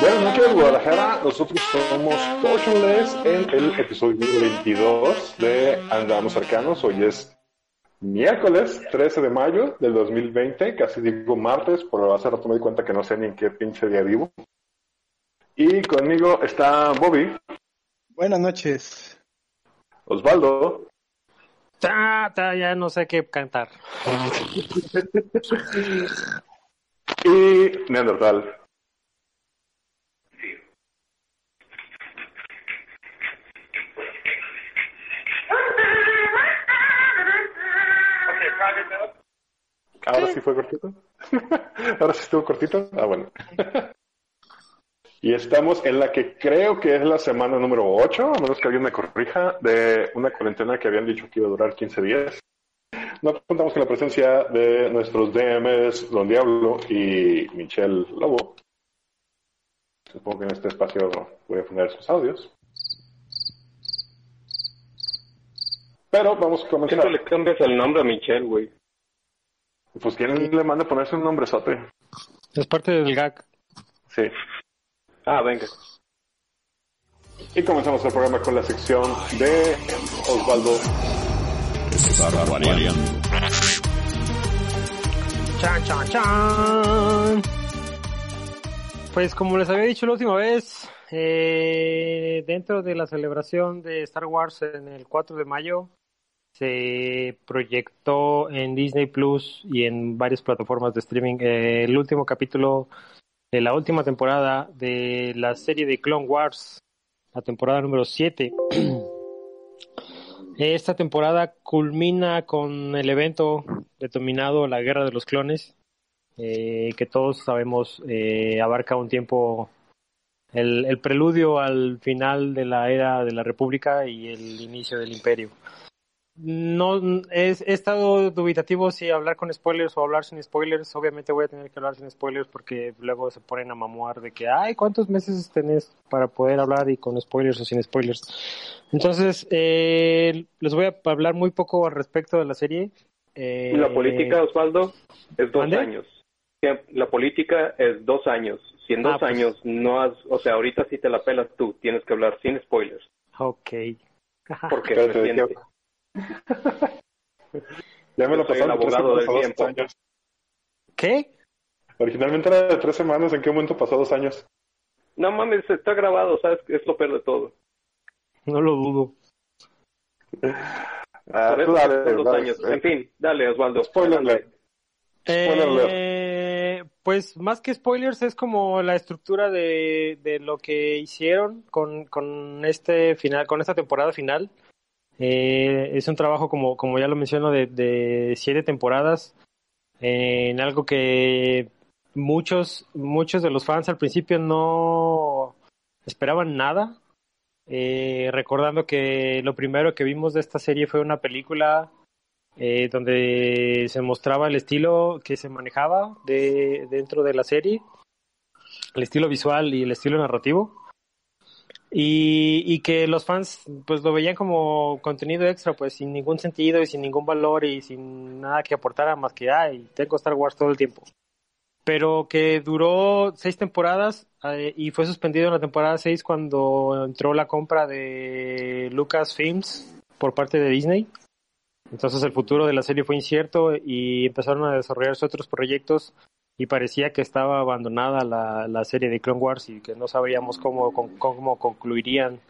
Buenas noches, Guadalajara. Nosotros somos Potionless en el episodio 22 de Andamos Arcanos. Hoy es miércoles 13 de mayo del 2020. Casi digo martes, pero hace rato me di cuenta que no sé ni en qué pinche día vivo. Y conmigo está Bobby. Buenas noches. Osvaldo. Ta, ta, ya no sé qué cantar. y Neandertal. Ahora sí fue cortito. Ahora sí estuvo cortito. Ah, bueno. y estamos en la que creo que es la semana número 8, a menos que alguien me corrija, de una cuarentena que habían dicho que iba a durar 15 días. No contamos con la presencia de nuestros DMs Don Diablo y Michelle Lobo. Supongo que en este espacio voy a poner sus audios. Pero vamos a comenzar. ¿Por qué le cambias el nombre a Michelle, güey? Pues quién le manda a ponerse un nombrezote. Es parte del gag. Sí. Ah, venga. Y comenzamos el programa con la sección de Osvaldo. Chan, chan, chan. Pues como les había dicho la última vez, eh, dentro de la celebración de Star Wars en el 4 de mayo, se proyectó en Disney Plus y en varias plataformas de streaming eh, el último capítulo de la última temporada de la serie de Clone Wars, la temporada número 7. Esta temporada culmina con el evento denominado la Guerra de los Clones, eh, que todos sabemos eh, abarca un tiempo, el, el preludio al final de la era de la República y el inicio del Imperio no he, he, estado dubitativo si hablar con spoilers o hablar sin spoilers. Obviamente voy a tener que hablar sin spoilers porque luego se ponen a mamuar de que, ay, ¿cuántos meses tenés para poder hablar y con spoilers o sin spoilers? Entonces, eh, les voy a hablar muy poco al respecto de la serie. Eh, la política, Osvaldo, es dos años. La política es dos años. Si en dos ah, pues, años no has, o sea, ahorita sí te la pelas tú, tienes que hablar sin spoilers. Ok. Porque. ya me lo pasaron abogado del tiempo. Años. ¿Qué? Originalmente era de tres semanas, ¿en qué momento pasó dos años? No mames, está grabado, ¿sabes? Es lo peor de todo. No lo dudo. Ah, dale, dos dale, años. Eh. En fin, dale, Osvaldo. Spoiler alert. Eh, pues más que spoilers es como la estructura de, de lo que hicieron con, con este final, con esta temporada final. Eh, es un trabajo, como, como ya lo menciono, de, siete temporadas, en algo que muchos, muchos de los fans al principio no esperaban nada. Eh, recordando que lo primero que vimos de esta serie fue una película eh, donde se mostraba el estilo que se manejaba de, dentro de la serie, el estilo visual y el estilo narrativo. Y, y, que los fans pues lo veían como contenido extra, pues sin ningún sentido y sin ningún valor y sin nada que aportara más que, ay, tengo Star Wars todo el tiempo. Pero que duró seis temporadas eh, y fue suspendido en la temporada seis cuando entró la compra de Lucasfilms por parte de Disney. Entonces el futuro de la serie fue incierto y empezaron a desarrollarse otros proyectos y parecía que estaba abandonada la, la, serie de Clone Wars y que no sabríamos cómo, concluirían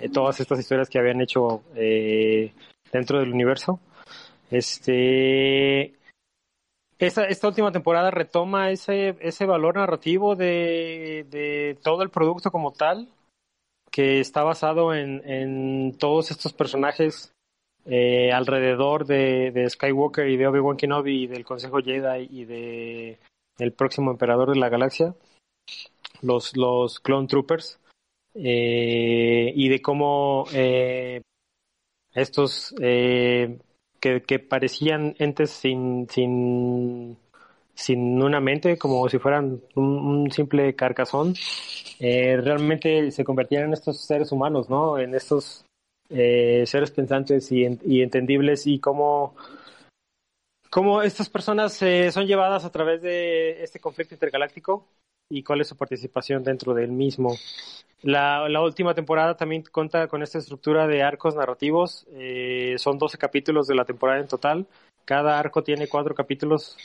eh, todas estas historias que habían hecho eh, dentro del universo. Este, esta, esta última temporada retoma ese, ese valor narrativo de, de todo el producto como tal, que está basado en, en todos estos personajes eh, alrededor de, de, Skywalker y de Obi-Wan Kenobi y del Consejo Jedi y de el próximo emperador de la galaxia, los, los Clone Troopers, eh, y de cómo eh, estos eh, que, que, parecían entes sin, sin, sin una mente, como si fueran un, simple carcazón, realmente se convertían en estos seres humanos, ¿no? En estos seres pensantes y, y, entendibles y cómo, cómo estas personas son llevadas a través de este conflicto intergaláctico y cuál es su participación dentro del mismo. La, la última temporada también cuenta con esta estructura de arcos narrativos. Eh, son 12 capítulos de la temporada en total. Cada arco tiene cuatro capítulos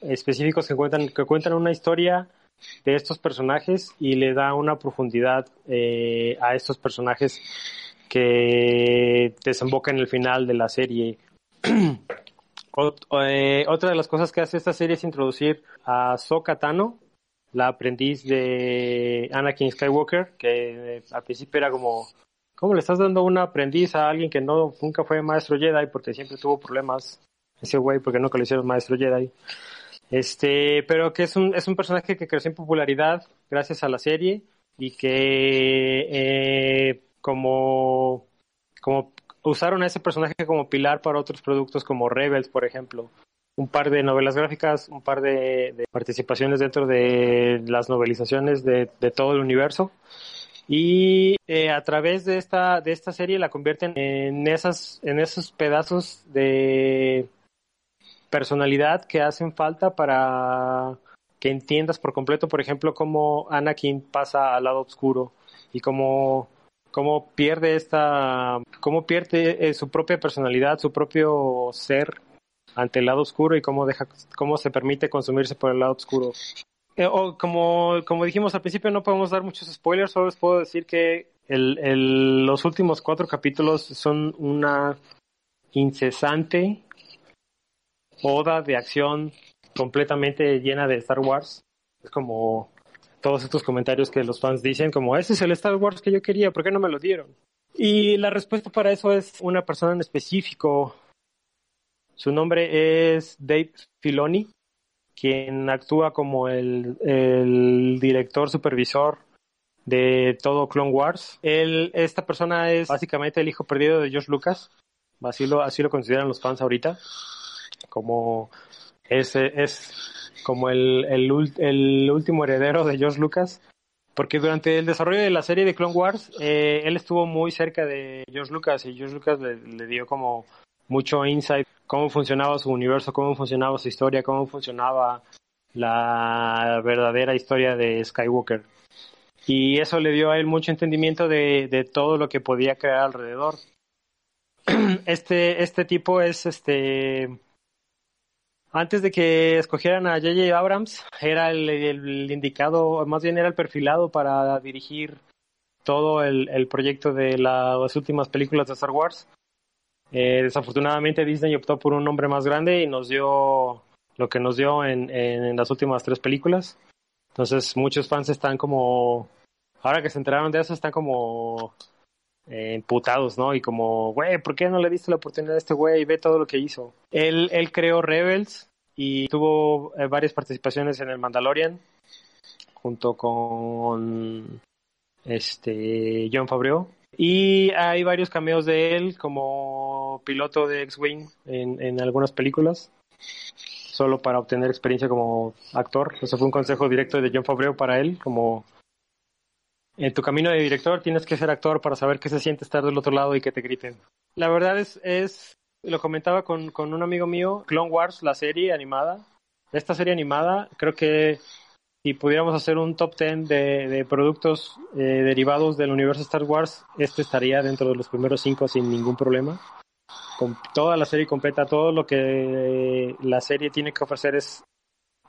específicos que cuentan, que cuentan una historia de estos personajes y le da una profundidad eh, a estos personajes que desemboca en el final de la serie. Eh, otra de las cosas que hace esta serie es introducir a Sokatano, la aprendiz de Anakin Skywalker, que eh, al principio era como, ¿cómo le estás dando una aprendiz a alguien que no nunca fue maestro Jedi porque siempre tuvo problemas ese güey porque nunca le hicieron maestro Jedi? Este, pero que es un, es un personaje que creció en popularidad gracias a la serie y que eh, como, como usaron a ese personaje como pilar para otros productos como Rebels, por ejemplo un par de novelas gráficas, un par de, participaciones dentro de las novelizaciones de, todo el universo. Y eh, a través de esta, de esta serie la convierten en, esas, en esos pedazos de personalidad que hacen falta para que entiendas por completo, por ejemplo, cómo Anakin pasa al lado oscuro y cómo, cómo pierde esta, cómo pierde eh, su propia personalidad, su propio ser ante el lado oscuro y cómo deja, cómo se permite consumirse por el lado oscuro. Eh, como, como dijimos al principio, no podemos dar muchos spoilers, solo les puedo decir que los últimos cuatro capítulos son una incesante oda de acción completamente llena de Star Wars. Es como todos estos comentarios que los fans dicen, como ese es el Star Wars que yo quería, ¿por qué no me lo dieron? Y la respuesta para eso es una persona en específico, su nombre es Dave Filoni, quien actúa como el, director supervisor de todo Clone Wars. Él, esta persona es básicamente el hijo perdido de George Lucas. Así lo, así lo consideran los fans ahorita. Como es, es como el, el, último heredero de George Lucas. Porque durante el desarrollo de la serie de Clone Wars, eh, él estuvo muy cerca de George Lucas y George Lucas le dio como mucho insight, cómo funcionaba su universo, cómo funcionaba su historia, cómo funcionaba la verdadera historia de Skywalker. Y eso le dio a él mucho entendimiento de, de todo lo que podía crear alrededor. Este, este tipo es este. Antes de que escogieran a J.J. Abrams, era el, el, indicado, más bien era el perfilado para dirigir todo el, proyecto de las últimas películas de Star Wars. Eh, desafortunadamente Disney optó por un nombre más grande y nos dio lo que nos dio en, las últimas tres películas. Entonces muchos fans están como, ahora que se enteraron de eso, están como eh, imputados, ¿no? Y como, güey, ¿por qué no le diste la oportunidad a este güey? Ve todo lo que hizo. Él, creó Rebels y tuvo eh, varias participaciones en el Mandalorian junto con este John Favreau y hay varios cameos de él como piloto de X-Wing en, en algunas películas, solo para obtener experiencia como actor. Eso fue un consejo directo de John Favreau para él, como en tu camino de director tienes que ser actor para saber qué se siente estar del otro lado y que te griten. La verdad es, es lo comentaba con, con un amigo mío, Clone Wars, la serie animada. Esta serie animada creo que si pudiéramos hacer un top 10 de, productos eh, derivados del universo Star Wars, este estaría dentro de los primeros cinco sin ningún problema. Con toda la serie completa, todo lo que la serie tiene que ofrecer es,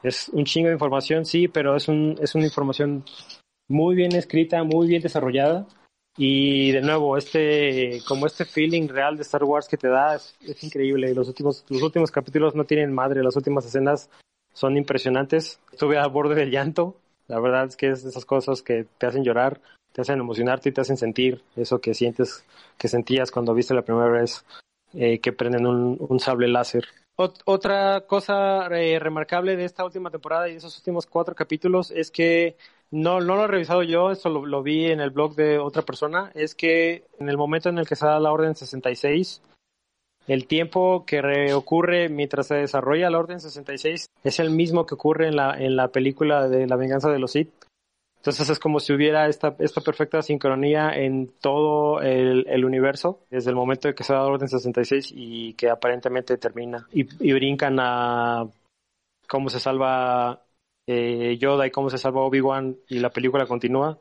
es un chingo de información, sí, pero es, un, es una información muy bien escrita, muy bien desarrollada. Y de nuevo, este, como este feeling real de Star Wars que te da es, es increíble. Los últimos, los últimos capítulos no tienen madre, las últimas escenas son impresionantes. Estuve a borde del llanto. La verdad es que es de esas cosas que te hacen llorar, te hacen emocionarte y te hacen sentir eso que sientes, que sentías cuando viste la primera vez eh, que prenden un, sable láser. otra cosa eh, remarcable de esta última temporada y de esos últimos cuatro capítulos es que no, no lo he revisado yo, eso lo, vi en el blog de otra persona, es que en el momento en el que se da la orden 66, el tiempo que ocurre mientras se desarrolla la orden 66 es el mismo que ocurre en la, en la película de La venganza de los Sith. Entonces es como si hubiera esta, esta perfecta sincronía en todo el, el universo, desde el momento de que se da la orden 66 y que aparentemente termina. Y, y brincan a cómo se salva eh, Yoda y cómo se salva Obi-Wan y la película continúa.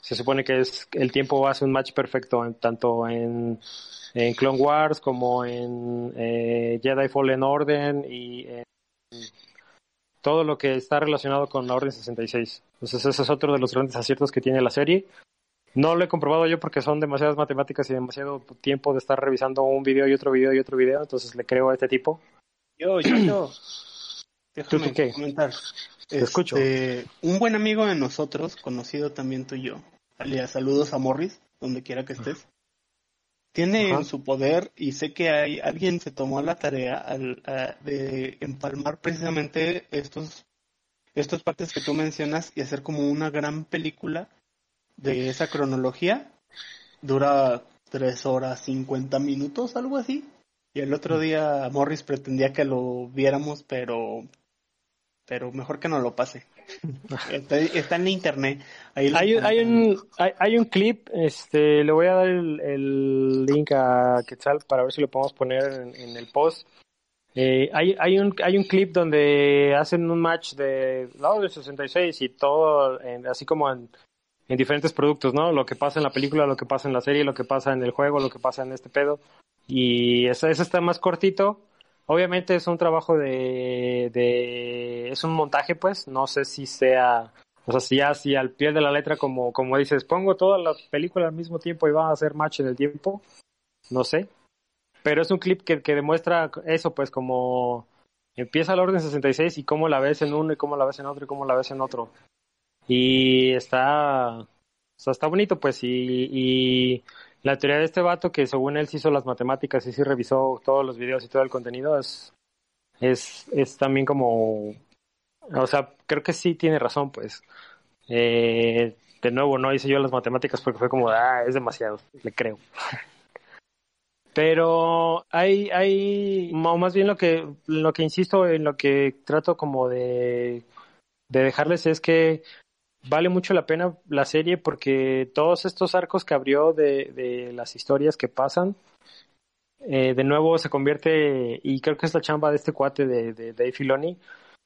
Se supone que es el tiempo hace un match perfecto en, tanto en, en Clone Wars como en eh, Jedi Fallen Order y en todo lo que está relacionado con la Orden 66. Entonces ese es otro de los grandes aciertos que tiene la serie. No lo he comprobado yo porque son demasiadas matemáticas y demasiado tiempo de estar revisando un video y otro video y otro video, entonces le creo a este tipo. Yo, yo, yo. Déjame qué? comentar. Te escucho. Este, un buen amigo de nosotros, conocido también tú y yo, alias saludos a Morris, donde quiera que estés, tiene en su poder, y sé que hay alguien se tomó la tarea al, de empalmar precisamente estos, estos partes que tú mencionas y hacer como una gran película de esa cronología. Dura tres horas cincuenta minutos, algo así. Y el otro día Morris pretendía que lo viéramos, pero pero mejor que no lo pase. Está, en internet. hay, hay, un, hay, un clip, este, le voy a dar el, link a Quetzal para ver si lo podemos poner en, el post. Eh, hay, hay, un, hay un clip donde hacen un match de lado del 66 y todo, así como en, en diferentes productos, ¿no? Lo que pasa en la película, lo que pasa en la serie, lo que pasa en el juego, lo que pasa en este pedo. Y ese, ese está más cortito Obviamente es un trabajo de, de, es un montaje pues, no sé si sea, o sea, si ya si al pie de la letra como, como dices, pongo toda la película al mismo tiempo y van a hacer match en el tiempo, no sé, pero es un clip que, que demuestra eso pues como empieza la orden 66 y cómo la ves en uno y cómo la ves en otro y cómo la ves en otro. Y está, o sea, está bonito pues y, y la teoría de este vato, que según él se hizo las matemáticas y sí revisó todos los videos y todo el contenido, es, es, es también como, o sea, creo que sí tiene razón, pues. Eh, de nuevo, no hice yo las matemáticas porque fue como, ah, es demasiado, le creo. Pero hay, hay, o más bien lo que, lo que insisto, en lo que trato como de, de dejarles es que vale mucho la pena la serie porque todos estos arcos que abrió de, de las historias que pasan, eh, de nuevo se convierte, y creo que es la chamba de este cuate de, de Filoni,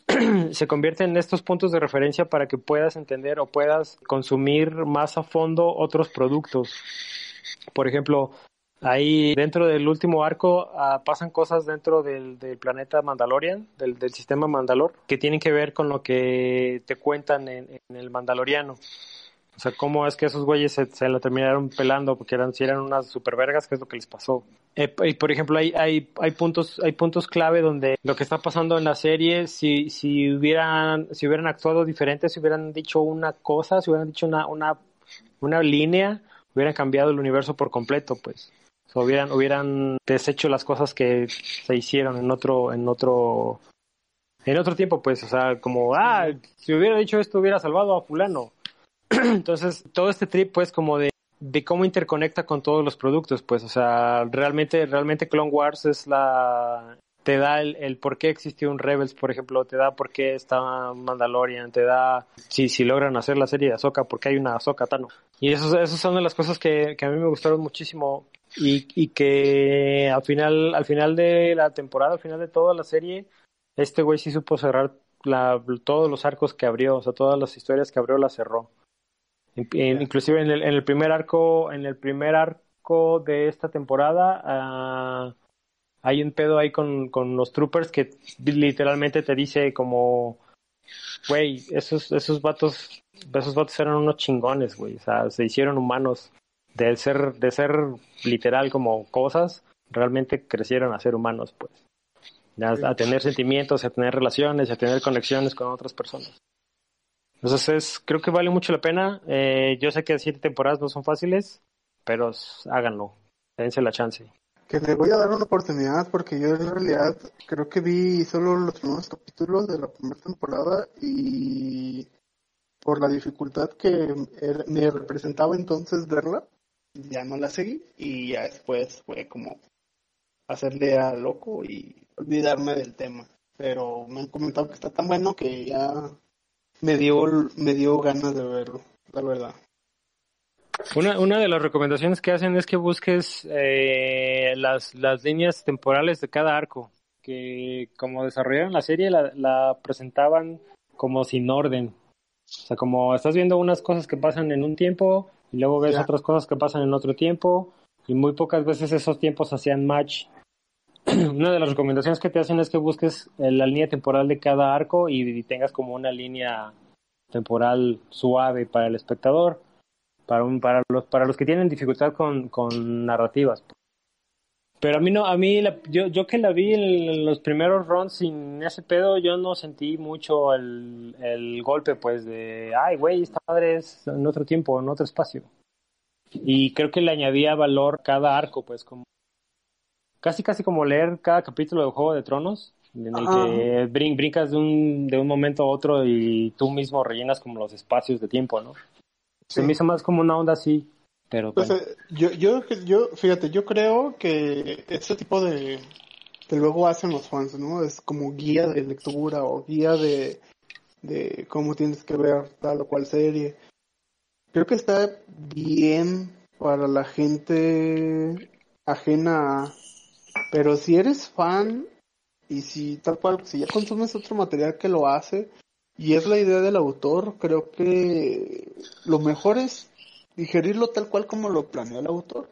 se convierte en estos puntos de referencia para que puedas entender o puedas consumir más a fondo otros productos. Por ejemplo, Ahí dentro del último arco uh, pasan cosas dentro del, planeta Mandalorian, del, del, sistema Mandalor, que tienen que ver con lo que te cuentan en, en el Mandaloriano. O sea, cómo es que esos güeyes se, se lo terminaron pelando porque eran, si eran unas supervergas, que es lo que les pasó. Eh, y por ejemplo, hay, hay, hay puntos, hay puntos clave donde lo que está pasando en la serie, si, si hubieran, si hubieran actuado diferente, si hubieran dicho una cosa, si hubieran dicho una, una, una línea, hubieran cambiado el universo por completo, pues hubieran, hubieran deshecho las cosas que se hicieron en otro, en otro, en otro tiempo, pues, o sea, como, ah, si hubiera dicho esto hubiera salvado a fulano. Entonces, todo este trip, pues, como de, de cómo interconecta con todos los productos, pues, o sea, realmente, realmente Clone Wars es la, te da el, el, por qué existió un Rebels, por ejemplo, te da por qué está Mandalorian, te da si, si logran hacer la serie de Ahsoka, porque hay una Ahsoka Tano. Y eso, esas son de las cosas que, que a mí me gustaron muchísimo y, y que al final, al final de la temporada, al final de toda la serie, este güey sí supo cerrar la, todos los arcos que abrió, o sea, todas las historias que abrió las cerró. Inclusive en el, en el primer arco, en el primer arco de esta temporada, uh, hay un pedo ahí con, con los troopers que literalmente te dice como, güey, esos, esos vatos, esos vatos eran unos chingones, güey, o sea, se hicieron humanos de ser, de ser literal como cosas, realmente crecieron a ser humanos, pues. A, tener sentimientos, a tener relaciones, a tener conexiones con otras personas. Entonces es, creo que vale mucho la pena. Eh, yo sé que siete temporadas no son fáciles, pero háganlo, dense la chance. Que le voy a dar una oportunidad porque yo en realidad creo que vi solo los primeros capítulos de la primera temporada y por la dificultad que me representaba entonces verla, ya no la seguí y ya después fue como hacerle a loco y olvidarme del tema. Pero me han comentado que está tan bueno que ya me dio, me dio ganas de verlo, la verdad. Una, una de las recomendaciones que hacen es que busques eh, las, las líneas temporales de cada arco, que como desarrollaron la serie la, la presentaban como sin orden. O sea, como estás viendo unas cosas que pasan en un tiempo y luego ves otras cosas que pasan en otro tiempo y muy pocas veces esos tiempos hacían match. una de las recomendaciones que te hacen es que busques eh, la línea temporal de cada arco y, tengas como una línea temporal suave para el espectador, para, un, para, los, para los que tienen dificultad con, con narrativas. Pero a mí no, a mí, yo, yo que la vi en, los primeros runs sin ese pedo, yo no sentí mucho el, el golpe, pues, de, ay, güey, esta madre es en otro tiempo, en otro espacio. Y creo que le añadía valor cada arco, pues, como, casi, casi como leer cada capítulo de Juego de Tronos, en el que brincas de un, de un momento a otro y tú mismo rellenas como los espacios de tiempo, ¿no? Se me hizo más como una onda así. Pero pues, eh, yo, yo, yo, fíjate, yo creo que ese tipo de que luego hacen los fans, ¿no? Es como guía de lectura o guía de, de cómo tienes que ver tal o cual serie. Creo que está bien para la gente ajena, pero si eres fan y si tal cual, si ya consumes otro material que lo hace y es la idea del autor, creo que lo mejor es digerirlo tal cual como lo planeó el autor.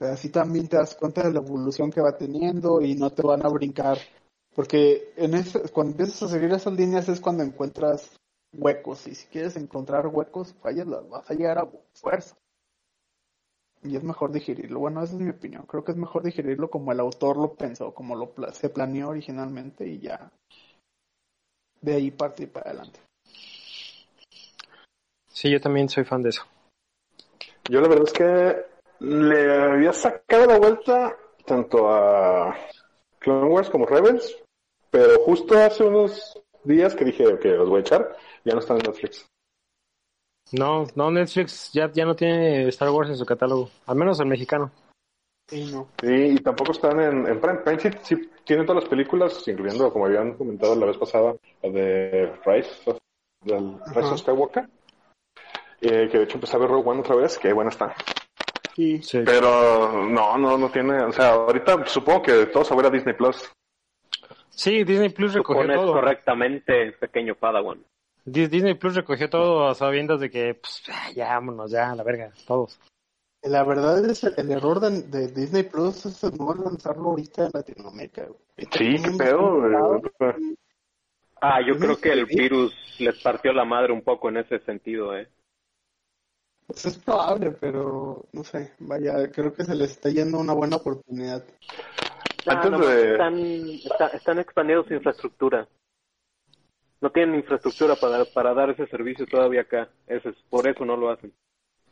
Así también te das cuenta de la evolución que va teniendo y no te van a brincar. Porque en ese, cuando empiezas a seguir esas líneas es cuando encuentras huecos. Y si quieres encontrar huecos, fallas, las vas a llegar a fuerza. Y es mejor digerirlo. Bueno, esa es mi opinión. Creo que es mejor digerirlo como el autor lo pensó, como lo se planeó originalmente y ya de ahí partir para adelante. Sí, yo también soy fan de eso. Yo la verdad es que le había sacado la vuelta tanto a Clone Wars como Rebels, pero justo hace unos días que dije que los voy a echar, ya no están en Netflix. No, no, Netflix ya, ya no tiene Star Wars en su catálogo, al menos el mexicano. Sí, no. Sí, y tampoco están en, en Prime. Prime sí, tienen todas las películas, incluyendo, como habían comentado la vez pasada, la de Rise, del Rise of Skywalker. Eh, que de hecho empecé a ver Rogue One otra vez, que buena está. Sí. Pero no, no, no tiene, o sea, ahorita supongo que todos a ver a Disney Plus. Sí, Disney Plus recogió todo. correctamente, pequeño Padawan. Disney Plus recogió todo a sabiendas de que, pues, ya vámonos, ya, la verga, todos. La verdad es el, error de, Disney Plus es no lanzarlo ahorita en Latinoamérica. Sí, qué pedo. Ah, yo creo que el virus les partió la madre un poco en ese sentido, eh. Pues es probable, pero no sé, vaya, creo que se les está yendo una buena oportunidad. están, están expandiendo su infraestructura. No tienen infraestructura para, para dar ese servicio todavía acá. Eso es, por eso no lo hacen.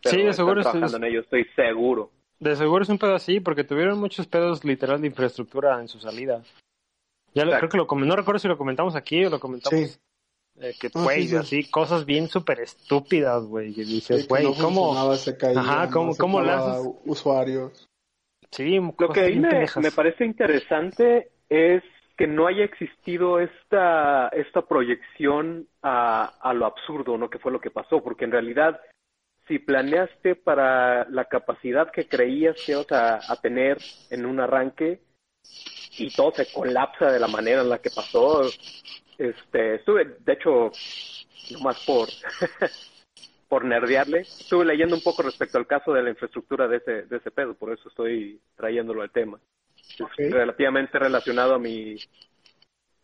sí, de seguro es, en ello, estoy seguro. De seguro es un pedo así, porque tuvieron muchos pedos literal de infraestructura en su salida. Ya creo que lo no recuerdo si lo comentamos aquí o lo comentamos eh, que, güey, así, cosas bien súper estúpidas, güey. Que dices, güey, ¿cómo? Ajá, ¿cómo, cómo las usuarios? Sí, lo que ahí me, me, parece interesante es que no haya existido esta, esta proyección a, a lo absurdo, ¿no? Que fue lo que pasó, porque en realidad, si planeaste para la capacidad que creías que ibas a, a tener en un arranque y todo se colapsa de la manera en la que pasó, este, estuve, de hecho, nomás por, por nerdearle, estuve leyendo un poco respecto al caso de la infraestructura de ese, de ese pedo, por eso estoy trayéndolo al tema. relativamente relacionado a mi,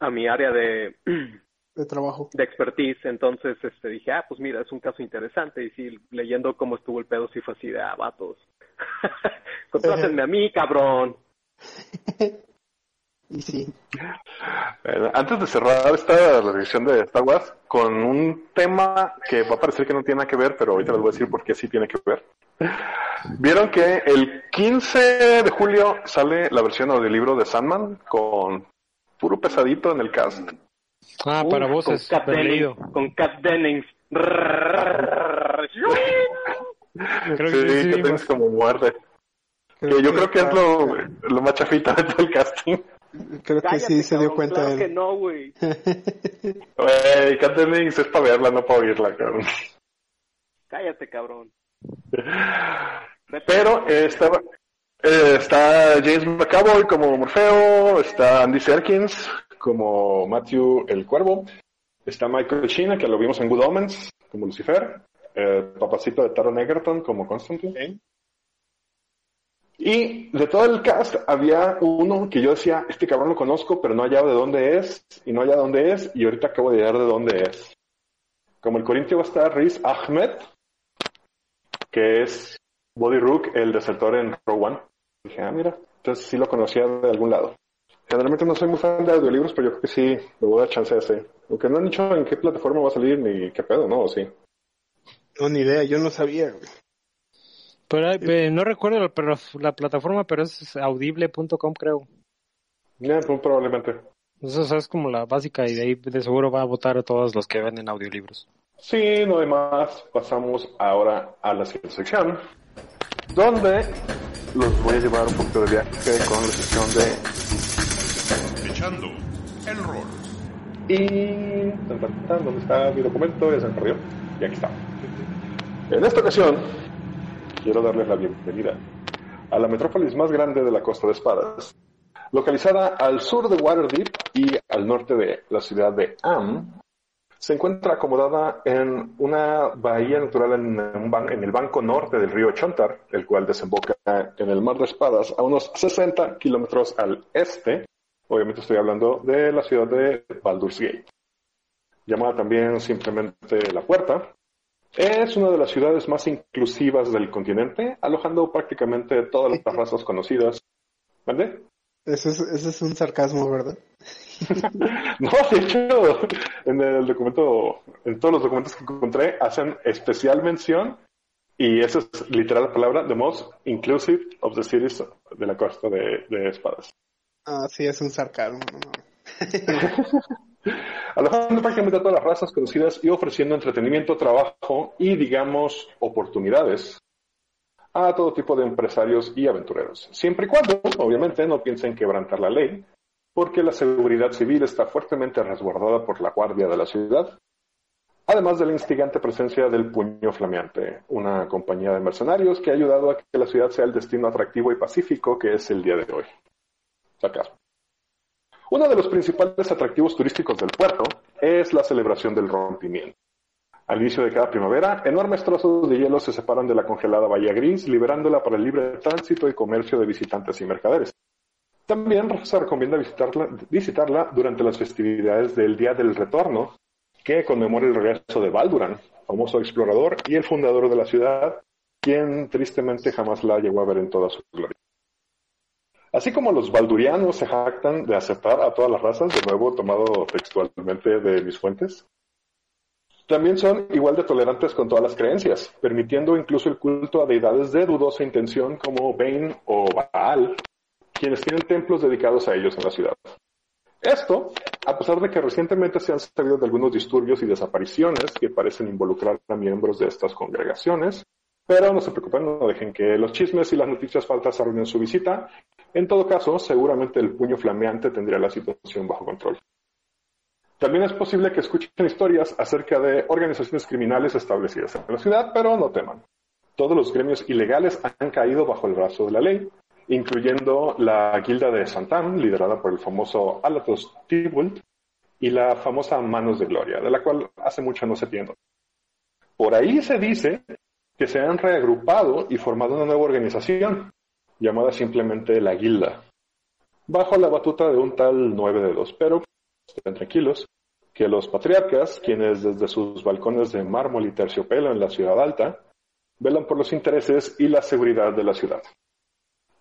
a mi área de, de trabajo. De expertise, entonces este, dije, ah, pues mira, es un caso interesante, y sí, leyendo cómo estuvo el pedo, sí fue así de, ah, vatos. Contrátenme a mí, cabrón. Y sí. antes de cerrar esta revisión de Star Wars, con un tema que va a parecer que no tiene nada que ver, pero ahorita les voy a decir por qué sí tiene que ver. Vieron que el 15 de julio sale la versión del libro de Sandman con puro pesadito en el cast. Ah, para voces, con Dennings. Con Kat Dennings. Creo que sí, vimos. tienes como muerte. Que yo creo que es lo, lo más chafita de todo el casting. Creo que sí se dio cabrón, cuenta claro él. que no, güey. Güey, Kat Dennings es para verla, no para oírla, cabrón. Cállate, cabrón. Pero eh, estaba, eh, está James McAvoy como Morfeo, está Andy Serkins como Matthew el Cuervo, está Michael China, que lo vimos en Good Omens, como Lucifer, el papacito de Taron Egerton como Constantine. Y de todo el cast había uno que yo decía, este cabrón lo conozco, pero no hallaba de dónde es, y no hallaba dónde es, y ahorita acabo de hallar de dónde es. Como el corintio va a estar Riz Ahmed, que es Body Rook, el desertor en Row One. Dije, ah, mira, entonces sí lo conocía de algún lado. Generalmente no soy muy fan de audiolibros, pero yo creo que sí, le voy a dar chance a ese. Aunque no han dicho en qué plataforma va a salir ni qué pedo, ¿no? ¿O sí? No, ni idea, yo no sabía. güey. Pero, hay- eh, no recuerdo la, pero la plataforma, pero es audible.com, creo. Ya, pues, probablemente. Eso es como la básica y de ahí de seguro va a votar a todos los que venden audiolibros. Sí, no hay más. Pasamos ahora a la siguiente sección, donde los voy a llevar un poquito de viaje con la sección de Echando el rol. Y... ¿Dónde está mi documento? Ya se me perdió. Y aquí está. En esta ocasión, quiero darles la bienvenida a la metrópolis más grande de la Costa de Espadas, localizada al sur de Waterdeep y al norte de la ciudad de Am. Se encuentra acomodada en una bahía natural en, en el banco norte del río Chontar, el cual desemboca en el mar de Espadas a unos 60 kilómetros al este. Obviamente estoy hablando de la ciudad de Baldur's Gate llamada también simplemente La Puerta. Es una de las ciudades más inclusivas del continente, alojando prácticamente todas las razas conocidas. ¿Vale? Ese es, ese es un sarcasmo, ¿verdad? No, de hecho, en el documento, en todos los documentos que encontré, hacen especial mención, y esa es literal la palabra, the most inclusive of the cities de la costa de, de Espadas. Ah, sí, es un sarcasmo. no mames. alojando prácticamente a todas las razas conocidas y ofreciendo entretenimiento, trabajo y, digamos, oportunidades a todo tipo de empresarios y aventureros. Siempre y cuando, obviamente, no piensen quebrantar la ley, porque la seguridad civil está fuertemente resguardada por la Guardia de la Ciudad, además de la instigante presencia del Puño Flameante, una compañía de mercenarios que ha ayudado a que la ciudad sea el destino atractivo y pacífico que es el día de hoy. Sarcasmo. Uno de los principales atractivos turísticos del puerto es la celebración del rompimiento. Al inicio de cada primavera, enormes trozos de hielo se separan de la congelada bahía gris, liberándola para el libre tránsito y comercio de visitantes y mercaderes. También se recomienda visitarla, visitarla durante las festividades del Día del Retorno, que conmemora el regreso de Balduran, famoso explorador y el fundador de la ciudad, quien tristemente jamás la llegó a ver en toda su gloria. Así como los baldurianos se jactan de aceptar a todas las razas, de nuevo tomado textualmente de mis fuentes, también son igual de tolerantes con todas las creencias, permitiendo incluso el culto a deidades de dudosa intención como Bane o Baal, quienes tienen templos dedicados a ellos en la ciudad. Esto, a pesar de que recientemente se han sabido de algunos disturbios y desapariciones que parecen involucrar a miembros de estas congregaciones, pero no se preocupen, no dejen que los chismes y las noticias falsas arruinen su visita. En todo caso, seguramente el puño flameante tendría la situación bajo control. También es posible que escuchen historias acerca de organizaciones criminales establecidas en la ciudad, pero no teman. Todos los gremios ilegales han caído bajo el brazo de la ley, incluyendo la Guilda de Santam, liderada por el famoso Alatos Tibult, y la famosa Manos de Gloria, de la cual hace mucho no se tiene. Por ahí se dice que se han reagrupado y formado una nueva organización, llamada simplemente la Guilda, bajo la batuta de un tal 9 de 2, pero estén tranquilos, que los patriarcas, quienes desde sus balcones de mármol y terciopelo en la ciudad alta, velan por los intereses y la seguridad de la ciudad.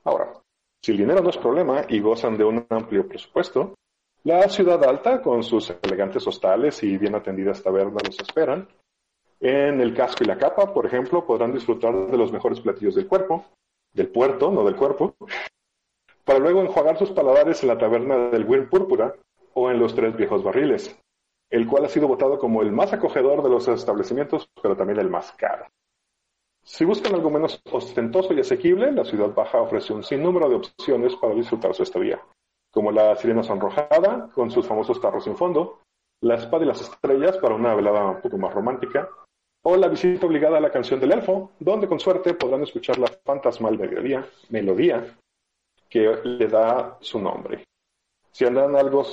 Ahora, si el dinero no es problema y gozan de un amplio presupuesto, la ciudad alta, con sus elegantes hostales y bien atendidas tabernas, los esperan. En el casco y la capa, por ejemplo, podrán disfrutar de los mejores platillos del cuerpo, del puerto, no del cuerpo, para luego enjuagar sus paladares en la taberna del Wyrm Púrpura o en los tres viejos barriles, el cual ha sido votado como el más acogedor de los establecimientos, pero también el más caro. Si buscan algo menos ostentoso y asequible, la ciudad baja ofrece un sinnúmero de opciones para disfrutar su estadía, como la sirena sonrojada, con sus famosos tarros sin fondo, la espada y las estrellas para una velada un poco más romántica, o la visita obligada a la canción del elfo, donde con suerte podrán escuchar la fantasmal melodía, que le da su nombre. Si andan algo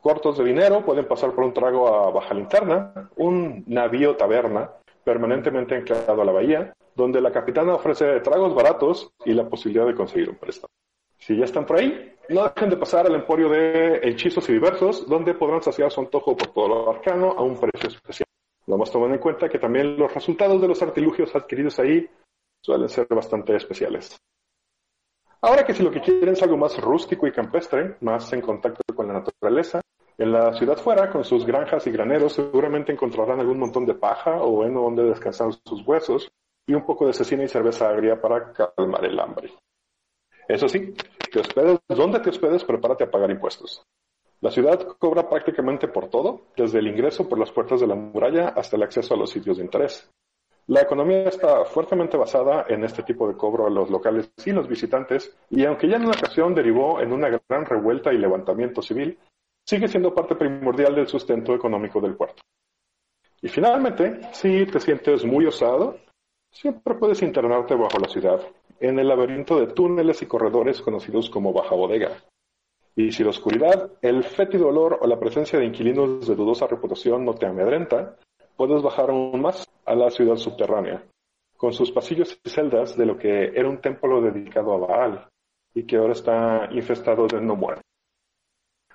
cortos de dinero, pueden pasar por un trago a baja linterna, un navío taberna permanentemente anclado a la bahía, donde la capitana ofrece tragos baratos y la posibilidad de conseguir un préstamo. Si ya están por ahí, no dejen de pasar al emporio de hechizos y diversos, donde podrán saciar su antojo por todo lo arcano a un precio especial. Vamos tomando en cuenta que también los resultados de los artilugios adquiridos ahí suelen ser bastante especiales. Ahora que si lo que quieren es algo más rústico y campestre, más en contacto con la naturaleza, en la ciudad fuera, con sus granjas y graneros, seguramente encontrarán algún montón de paja o en donde descansar sus huesos y un poco de cecina y cerveza agria para calmar el hambre. Eso sí, te hospedes donde te hospedes, prepárate a pagar impuestos. La ciudad cobra prácticamente por todo, desde el ingreso por las puertas de la muralla hasta el acceso a los sitios de interés. La economía está fuertemente basada en este tipo de cobro a los locales y los visitantes, y aunque ya en una ocasión derivó en una gran revuelta y levantamiento civil, sigue siendo parte primordial del sustento económico del puerto. Y finalmente, si te sientes muy osado, siempre puedes internarte bajo la ciudad, en el laberinto de túneles y corredores conocidos como baja bodega. Y si la oscuridad, el fétido olor o la presencia de inquilinos de dudosa reputación no te amedrenta, puedes bajar aún más a la ciudad subterránea, con sus pasillos y celdas de lo que era un templo dedicado a Baal y que ahora está infestado de no muertos.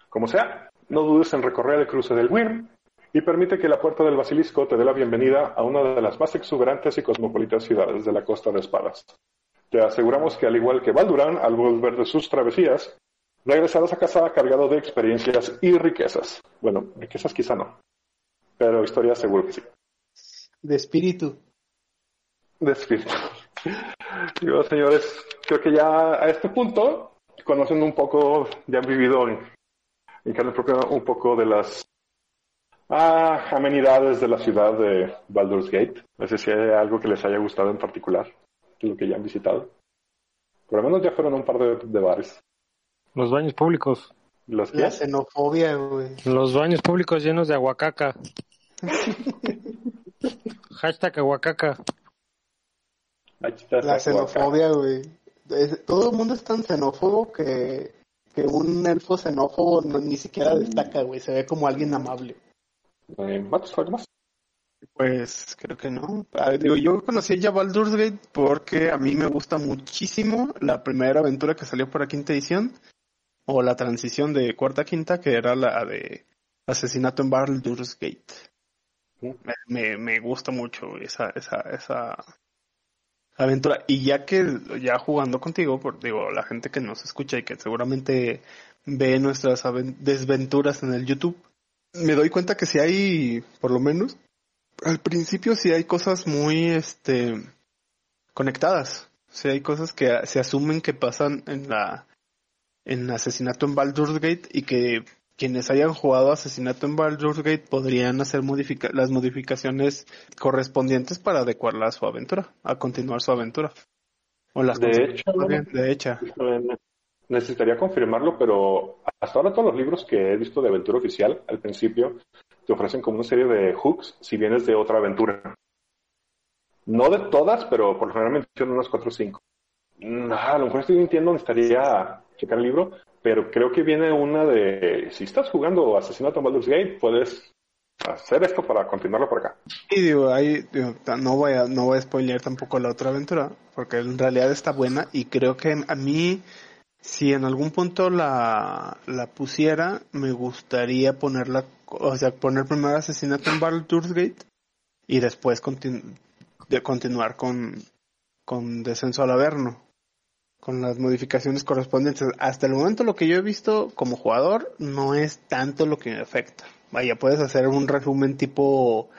Como sea, no dudes en recorrer el cruce del Wyrm y permite que la puerta del basilisco te dé la bienvenida a una de las más exuberantes y cosmopolitas ciudades de la costa de Espadas. Te aseguramos que al igual que Valdurán, al volver de sus travesías, regresarás a casa cargado de experiencias y riquezas. Bueno, riquezas quizá no, pero historia seguro que sí. De espíritu. De espíritu. Digo, señores, creo que ya a este punto, conocen un poco, ya han vivido en, en carne propia un poco de las ah, amenidades de la ciudad de Baldur's Gate. No sé si hay algo que les haya gustado en particular, de lo que ya han visitado. Por lo menos ya fueron un par de, de bares. Los baños públicos. ¿Los qué? La xenofobia, güey. Los baños públicos llenos de aguacaca. Hashtag aguacaca. La xenofobia, güey. Todo el mundo es tan xenófobo que, que un elfo xenófobo no- ni siquiera destaca, güey. Se ve como alguien amable. Eh, ¿Matos algo más? Pues creo que no. Ah, digo, yo conocí ya Baldur's Gate porque a mí me gusta muchísimo la primera aventura que salió por la quinta edición o la transición de cuarta a quinta que era la de Asesinato en Baldur's Gate. Me, me, me gusta mucho esa, esa, esa aventura. Y ya que ya jugando contigo, por, digo, la gente que nos escucha y que seguramente ve nuestras desventuras en el YouTube, me doy cuenta que si hay, por lo menos, al principio sí hay cosas muy, este, conectadas. Sí hay cosas que se asumen que pasan en la, en asesinato en Baldur's Gate y que quienes hayan jugado asesinato en Baldur's Gate podrían hacer modifica las modificaciones correspondientes para adecuarla a su aventura, a continuar su aventura. O las De hecho, de hecho. Necesitaría confirmarlo, pero hasta ahora todos los libros que he visto de aventura oficial al principio te ofrecen como una serie de hooks si vienes de otra aventura. No de todas, pero por lo general menciono unas 4 o 5. a lo mejor estoy mintiendo, necesitaría checar el libro, pero creo que viene una de si estás jugando Asesinato en Baldur's puedes hacer esto para continuarlo por acá. Y digo, ahí no voy a no voy a spoilear tampoco la otra aventura, porque en realidad está buena y creo que a mí si en algún punto la, la pusiera, me gustaría ponerla, o sea, poner primero asesinato en Baldur's y después de continuar con, con descenso al Averno, con las modificaciones correspondientes. Hasta el momento lo que yo he visto como jugador no es tanto lo que me afecta. Vaya, puedes hacer un resumen tipo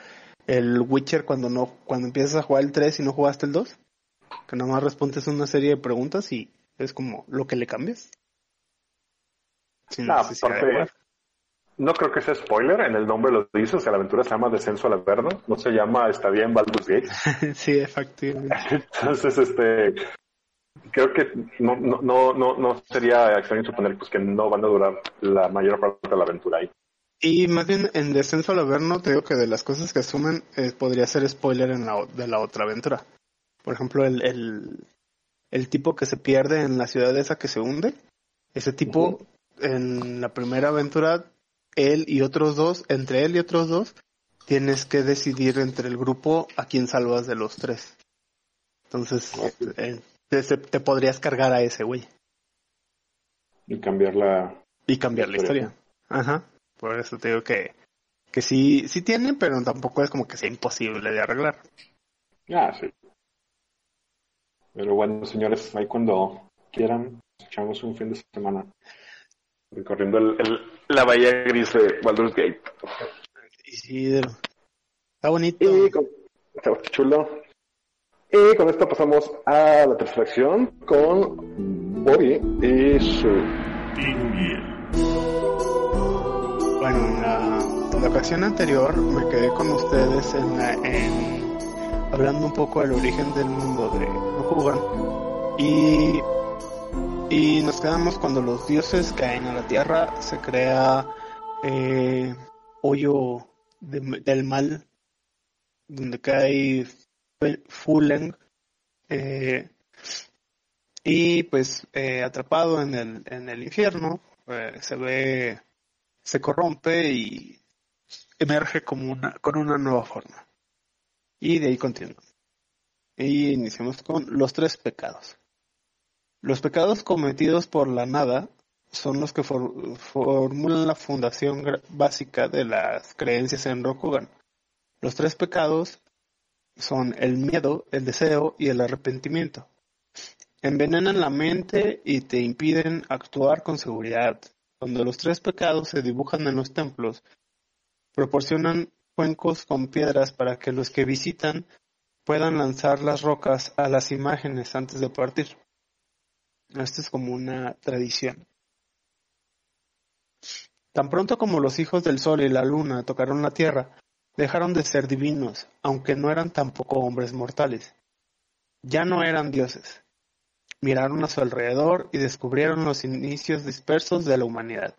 el Witcher cuando no, cuando empiezas a jugar el 3 y no jugaste el 2, que nada más respondes una serie de preguntas y es como lo que le cambias. Sin Ah, no creo que sea spoiler, en el nombre lo dice, o sea, la aventura se llama Descenso al Averno, no se llama Estadía en Baldur's Gate. sí, efectivamente. Entonces, este, creo que no, no, no, no sería extraño suponer pues, que no van a durar la mayor parte de la aventura ahí. Y más bien en Descenso al Averno te digo que de las cosas que asumen eh, podría ser spoiler en la, de la otra aventura. Por ejemplo, el, el, el tipo que se pierde en la ciudad esa que se hunde, ese tipo en la primera aventura él y otros dos, entre él y otros dos, tienes que decidir entre el grupo a quién salvas de los tres. Entonces, eh, te, podrías cargar a ese güey. Y cambiar la... Y cambiar la historia. Ajá. Por eso te digo que, que sí, sí tienen, pero tampoco es como que sea imposible de arreglar. Ah, sí. Pero bueno, señores, ahí cuando quieran, echamos un fin de semana recorriendo el, la bahía gris de Baldur's Gate. Está bonito. Y está chulo. Y con esto pasamos a la tercera acción con Bobby y su Bueno, en la, ocasión anterior me quedé con ustedes en, en hablando un poco del origen del mundo de Rokugan y y nos quedamos cuando los dioses caen a la tierra, se crea eh, hoyo del mal, donde cae Fuleng. Eh, y pues eh, atrapado en el, en el infierno, eh, se ve, se corrompe y emerge como una, con una nueva forma. Y de ahí continúa. Y iniciamos con los tres pecados. Los pecados cometidos por la nada son los que formulan la fundación básica de las creencias en Rokugan. Los tres pecados son el miedo, el deseo y el arrepentimiento. Envenenan la mente y te impiden actuar con seguridad. Cuando los tres pecados se dibujan en los templos, proporcionan cuencos con piedras para que los que visitan puedan lanzar las rocas a las imágenes antes de partir. Esto es como una tradición. Tan pronto como los hijos del sol y la luna tocaron la tierra, dejaron de ser divinos, aunque no eran tampoco hombres mortales. Ya no eran dioses. Miraron a su alrededor y descubrieron los inicios dispersos de la humanidad,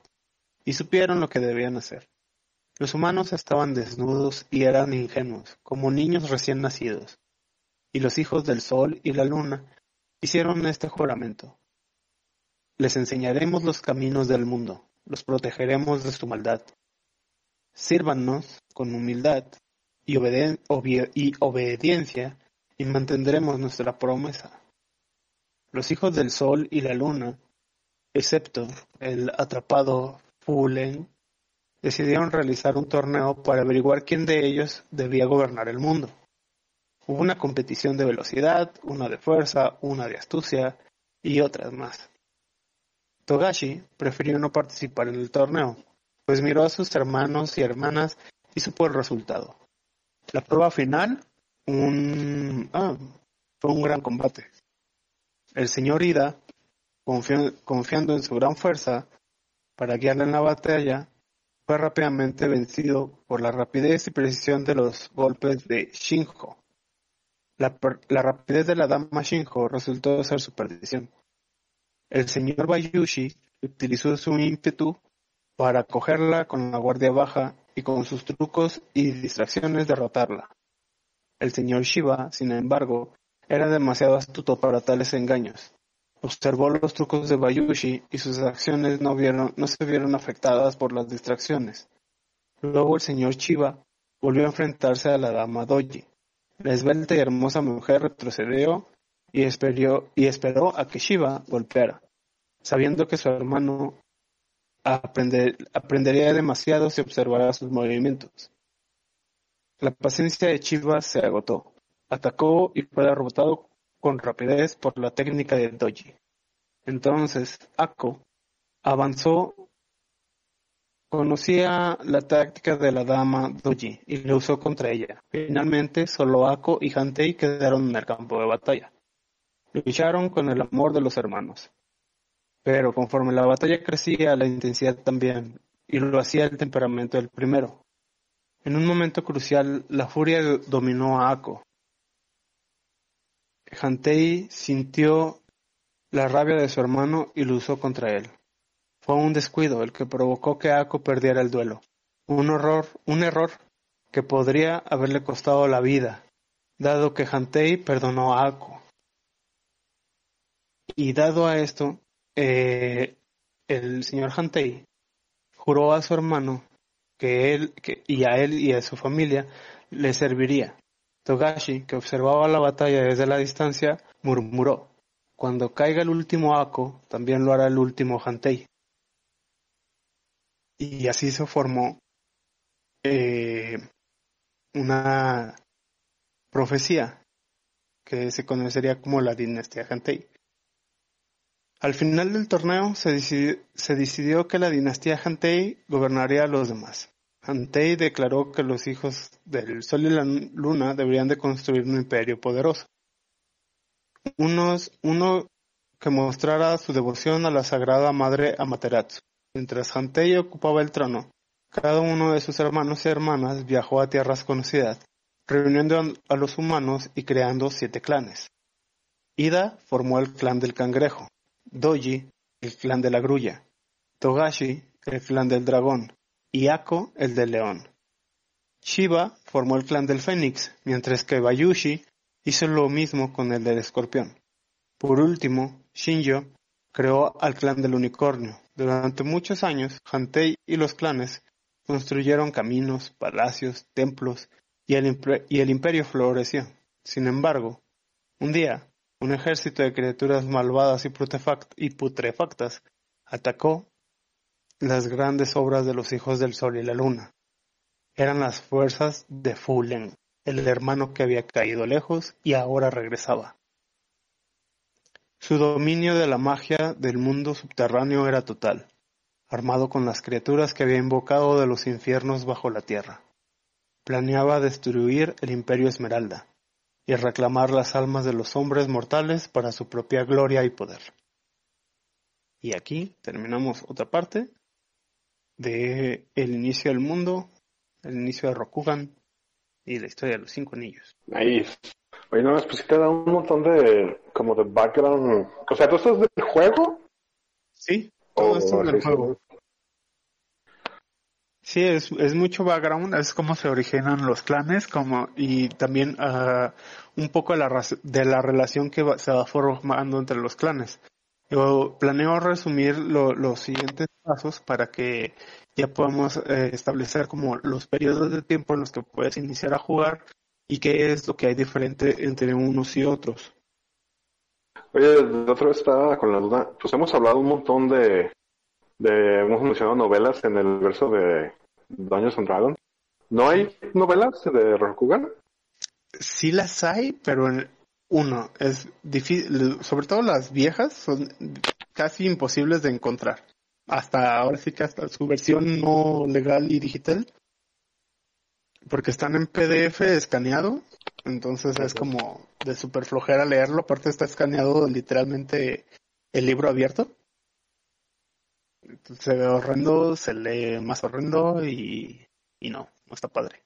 y supieron lo que debían hacer. Los humanos estaban desnudos y eran ingenuos, como niños recién nacidos. Y los hijos del sol y la luna hicieron este juramento. Les enseñaremos los caminos del mundo, los protegeremos de su maldad. Sírvanos con humildad y, y obediencia y mantendremos nuestra promesa. Los hijos del sol y la luna, excepto el atrapado Fulen, decidieron realizar un torneo para averiguar quién de ellos debía gobernar el mundo. Hubo una competición de velocidad, una de fuerza, una de astucia y otras más. Togashi prefirió no participar en el torneo, pues miró a sus hermanos y hermanas y supo el resultado. La prueba final ah, fue un gran combate. El señor Ida, confiando en su gran fuerza para guiarle en la batalla, fue rápidamente vencido por la rapidez y precisión de los golpes de Shinjo. La, la rapidez de la dama Shinjo resultó ser su perdición. El señor Bayushi utilizó su ímpetu para cogerla con la guardia baja y con sus trucos y distracciones derrotarla. El señor Shiva, sin embargo, era demasiado astuto para tales engaños. Observó los trucos de Bayushi y sus acciones no, no se vieron afectadas por las distracciones. Luego el señor Shiva volvió a enfrentarse a la dama Doji. La esbelta y hermosa mujer retrocedió y esperó, a que Shiva golpeara, sabiendo que su hermano aprendería demasiado si observara sus movimientos. La paciencia de Shiva se agotó. Atacó y fue derrotado con rapidez por la técnica de Doji. Entonces, Ako avanzó, conocía la táctica de la dama Doji y lo usó contra ella. Finalmente, solo Ako y Hantei quedaron en el campo de batalla. Lucharon con el amor de los hermanos. Pero conforme la batalla crecía, la intensidad también, y lo hacía el temperamento del primero. En un momento crucial, la furia dominó a Ako. Hantei sintió la rabia de su hermano y lo usó contra él. Fue un descuido el que provocó que Ako perdiera el duelo. Un horror, un error que podría haberle costado la vida, dado que Hantei perdonó a Ako. Y dado a esto, eh, el señor Hantei juró a su hermano que él y a él y a su familia le serviría. Togashi, que observaba la batalla desde la distancia, murmuró, cuando caiga el último Ako, también lo hará el último Hantei. Y así se formó eh, una profecía que se conocería como la dinastía Hantei. Al final del torneo se decidió, que la dinastía Hantei gobernaría a los demás. Hantei declaró que los hijos del Sol y la Luna deberían de construir un imperio poderoso. Uno que mostrara su devoción a la Sagrada Madre Amaterasu. Mientras Hantei ocupaba el trono, cada uno de sus hermanos y hermanas viajó a tierras conocidas, reuniendo a los humanos y creando siete clanes. Ida formó el clan del cangrejo, Doji, el clan de la grulla, Togashi, el clan del dragón, y Ako, el del león. Shiba formó el clan del fénix, mientras que Bayushi hizo lo mismo con el del escorpión. Por último, Shinjo creó al clan del unicornio. Durante muchos años, Hantei y los clanes construyeron caminos, palacios, templos, y el, y el imperio floreció. Sin embargo, un día, un ejército de criaturas malvadas y, putrefactas atacó las grandes obras de los hijos del sol y la luna. Eran las fuerzas de Fulen, el hermano que había caído lejos y ahora regresaba. Su dominio de la magia del mundo subterráneo era total, armado con las criaturas que había invocado de los infiernos bajo la tierra. Planeaba destruir el imperio Esmeralda, y reclamar las almas de los hombres mortales para su propia gloria y poder. Y aquí terminamos otra parte de el inicio del mundo, el inicio de Rokugan y la historia de los cinco anillos. Ahí. Oye, no, pues te da un montón de, como de background. O sea, ¿todo esto es del juego? Sí, todo esto es del juego. Sí, es, es mucho background, es cómo se originan los clanes, como y también uh, un poco de la, de la relación que se va formando entre los clanes. Yo planeo resumir los siguientes pasos para que ya podamos eh, establecer como los periodos de tiempo en los que puedes iniciar a jugar y qué es lo que hay diferente entre unos y otros. Oye, de otra vez estaba con la duda, pues hemos hablado un montón de, de hemos mencionado novelas en el verso de Dungeons and Dragons. ¿No hay novelas de Rokugan? Sí las hay, pero uno, es difícil, sobre todo las viejas, son casi imposibles de encontrar. Hasta ahora sí que hasta su versión no legal y digital, porque están en PDF escaneado, entonces es como de super flojera leerlo, aparte está escaneado literalmente el libro abierto se ve horrendo, se lee más horrendo y, y no, no está padre.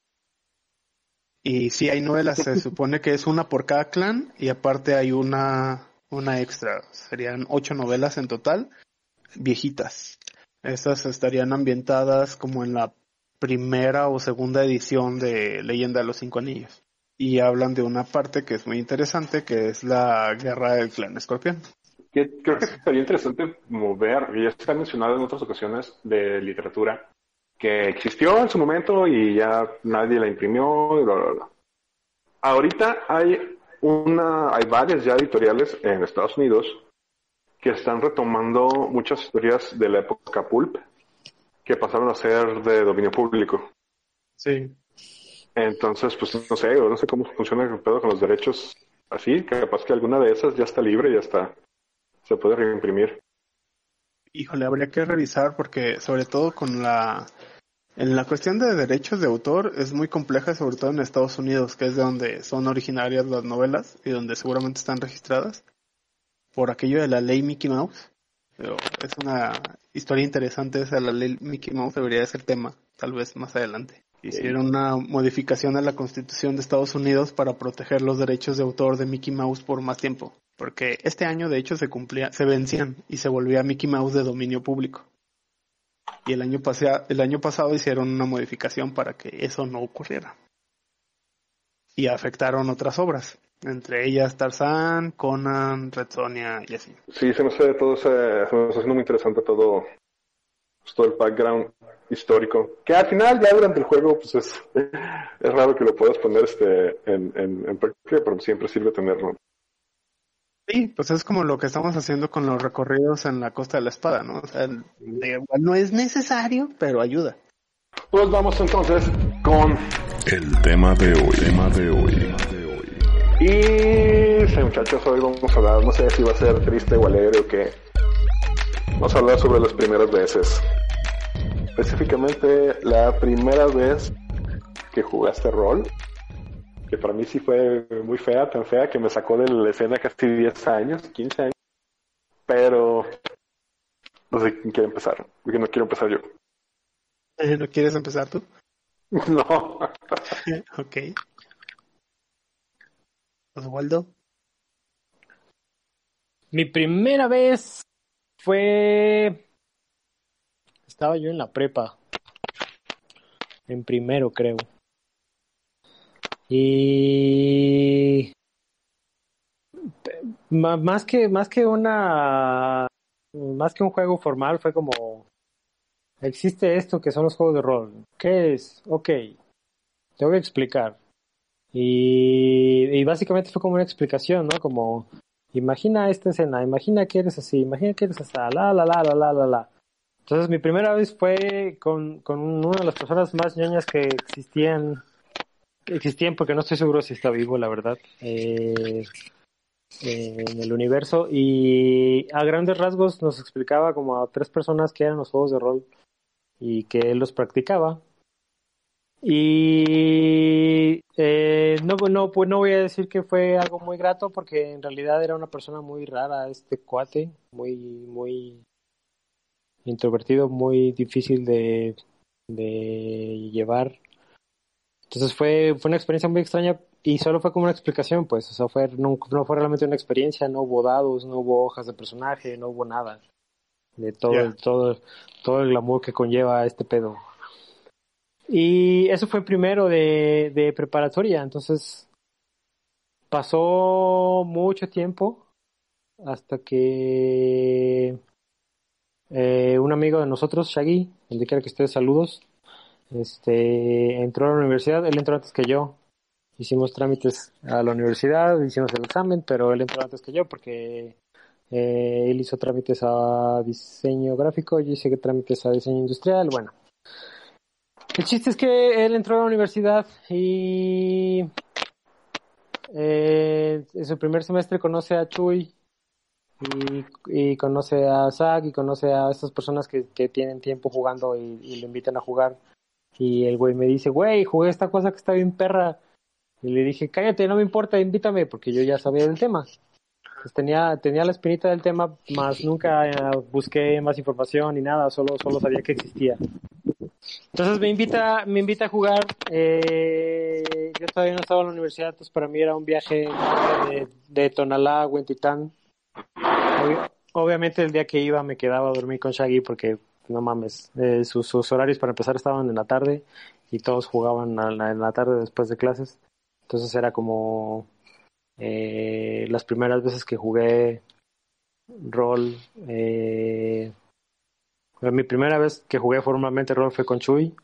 Y si hay novelas, se supone que es una por cada clan y aparte hay una, una extra. Serían ocho novelas en total, viejitas. Estas estarían ambientadas como en la primera o segunda edición de Leyenda de los Cinco Anillos. Y hablan de una parte que es muy interesante, que es la guerra del clan escorpión creo que sería interesante mover, y ya está mencionado en otras ocasiones de literatura, que existió en su momento y ya nadie la imprimió y bla, bla, bla. Ahorita hay una, hay varias ya editoriales en Estados Unidos que están retomando muchas historias de la época pulp que pasaron a ser de dominio público. Sí. Entonces, pues no sé, no sé cómo funciona el pedo con los derechos así, que capaz que alguna de esas ya está libre, ya está se puede reimprimir. Híjole, habría que revisar porque sobre todo con la en la cuestión de derechos de autor es muy compleja, sobre todo en Estados Unidos, que es de donde son originarias las novelas y donde seguramente están registradas por aquello de la ley Mickey Mouse. Pero es una historia interesante, esa la ley Mickey Mouse debería ser tema, tal vez más adelante. Hicieron una modificación a la Constitución de Estados Unidos para proteger los derechos de autor de Mickey Mouse por más tiempo, porque este año de hecho se cumplía, se vencían y se volvía Mickey Mouse de dominio público. Y el año, el año pasado hicieron una modificación para que eso no ocurriera. Y afectaron otras obras, entre ellas Tarzan, Conan, Red Sonia y así. Sí, se me hace todo, se, me está haciendo muy interesante todo, pues, todo el background histórico. Que al final, ya durante el juego, pues es, es raro que lo puedas poner este en, en, en práctica, pero siempre sirve tenerlo. Sí, pues es como lo que estamos haciendo con los recorridos en la Costa de la Espada, ¿no? O sea, no es necesario, pero ayuda. Pues vamos entonces con el tema de hoy. Tema de hoy. Y sí, muchachos, hoy vamos a hablar, no sé si va a ser triste o alegre o qué. Vamos a hablar sobre las primeras veces específicamente la primera vez que jugaste rol, que para mí sí fue muy fea, tan fea que me sacó de la escena casi 10 años, 15 años, pero no sé quién quiere empezar, porque no quiero empezar yo. Eh, ¿No quieres empezar tú? No. ok. Oswaldo. Mi primera vez fue estaba yo en la prepa. En primero, creo. Y más que más que una más que un juego formal fue como existe esto que son los juegos de rol. ¿Qué es? Ok, te voy a explicar. Y, y básicamente fue como una explicación, ¿no? Como imagina esta escena, imagina que eres así, imagina que eres así, la la la la la la la. Entonces mi primera vez fue con, con una de las personas más ñoñas que existían, existían porque no estoy seguro si está vivo, la verdad, eh, eh, en el universo. Y a grandes rasgos nos explicaba como a tres personas que eran los juegos de rol y que él los practicaba. Y eh, no, no, pues no voy a decir que fue algo muy grato porque en realidad era una persona muy rara, este cuate, muy, muy introvertido, muy difícil de, de llevar. Entonces fue, fue una experiencia muy extraña y solo fue como una explicación, pues, o sea, fue, no, no fue realmente una experiencia, no hubo dados, no hubo hojas de personaje, no hubo nada de todo, todo, todo el glamour que conlleva este pedo. Y eso fue primero de, de preparatoria, entonces pasó mucho tiempo hasta que eh, un amigo de nosotros, Shaggy, donde quiera que esté, saludos, este, entró a la universidad, él entró antes que yo. Hicimos trámites a la universidad, hicimos el examen, pero él entró antes que yo porque eh, él hizo trámites a diseño gráfico, yo hice trámites a diseño industrial, bueno. El chiste es que él entró a la universidad y eh, en su primer semestre conoce a Chuy, y, conoce a Zack y conoce a estas personas que, tienen tiempo jugando y, y, le invitan a jugar. Y el güey me dice, güey, jugué esta cosa que está bien perra. Y le dije, cállate, no me importa, invítame, porque yo ya sabía del tema. Pues tenía, tenía la espinita del tema, más nunca eh, busqué más información ni nada, solo, solo sabía que existía. Entonces me invita, me invita a jugar. Eh, yo todavía no estaba en la universidad, entonces para mí era un viaje de, de Tonalá a Huentitán obviamente el día que iba me quedaba a dormir con Shaggy porque no mames, eh, sus, horarios para empezar estaban en la tarde y todos jugaban en la tarde después de clases. Entonces era como eh, las primeras veces que jugué rol. Eh, mi primera vez que jugué formalmente rol fue con Chuy.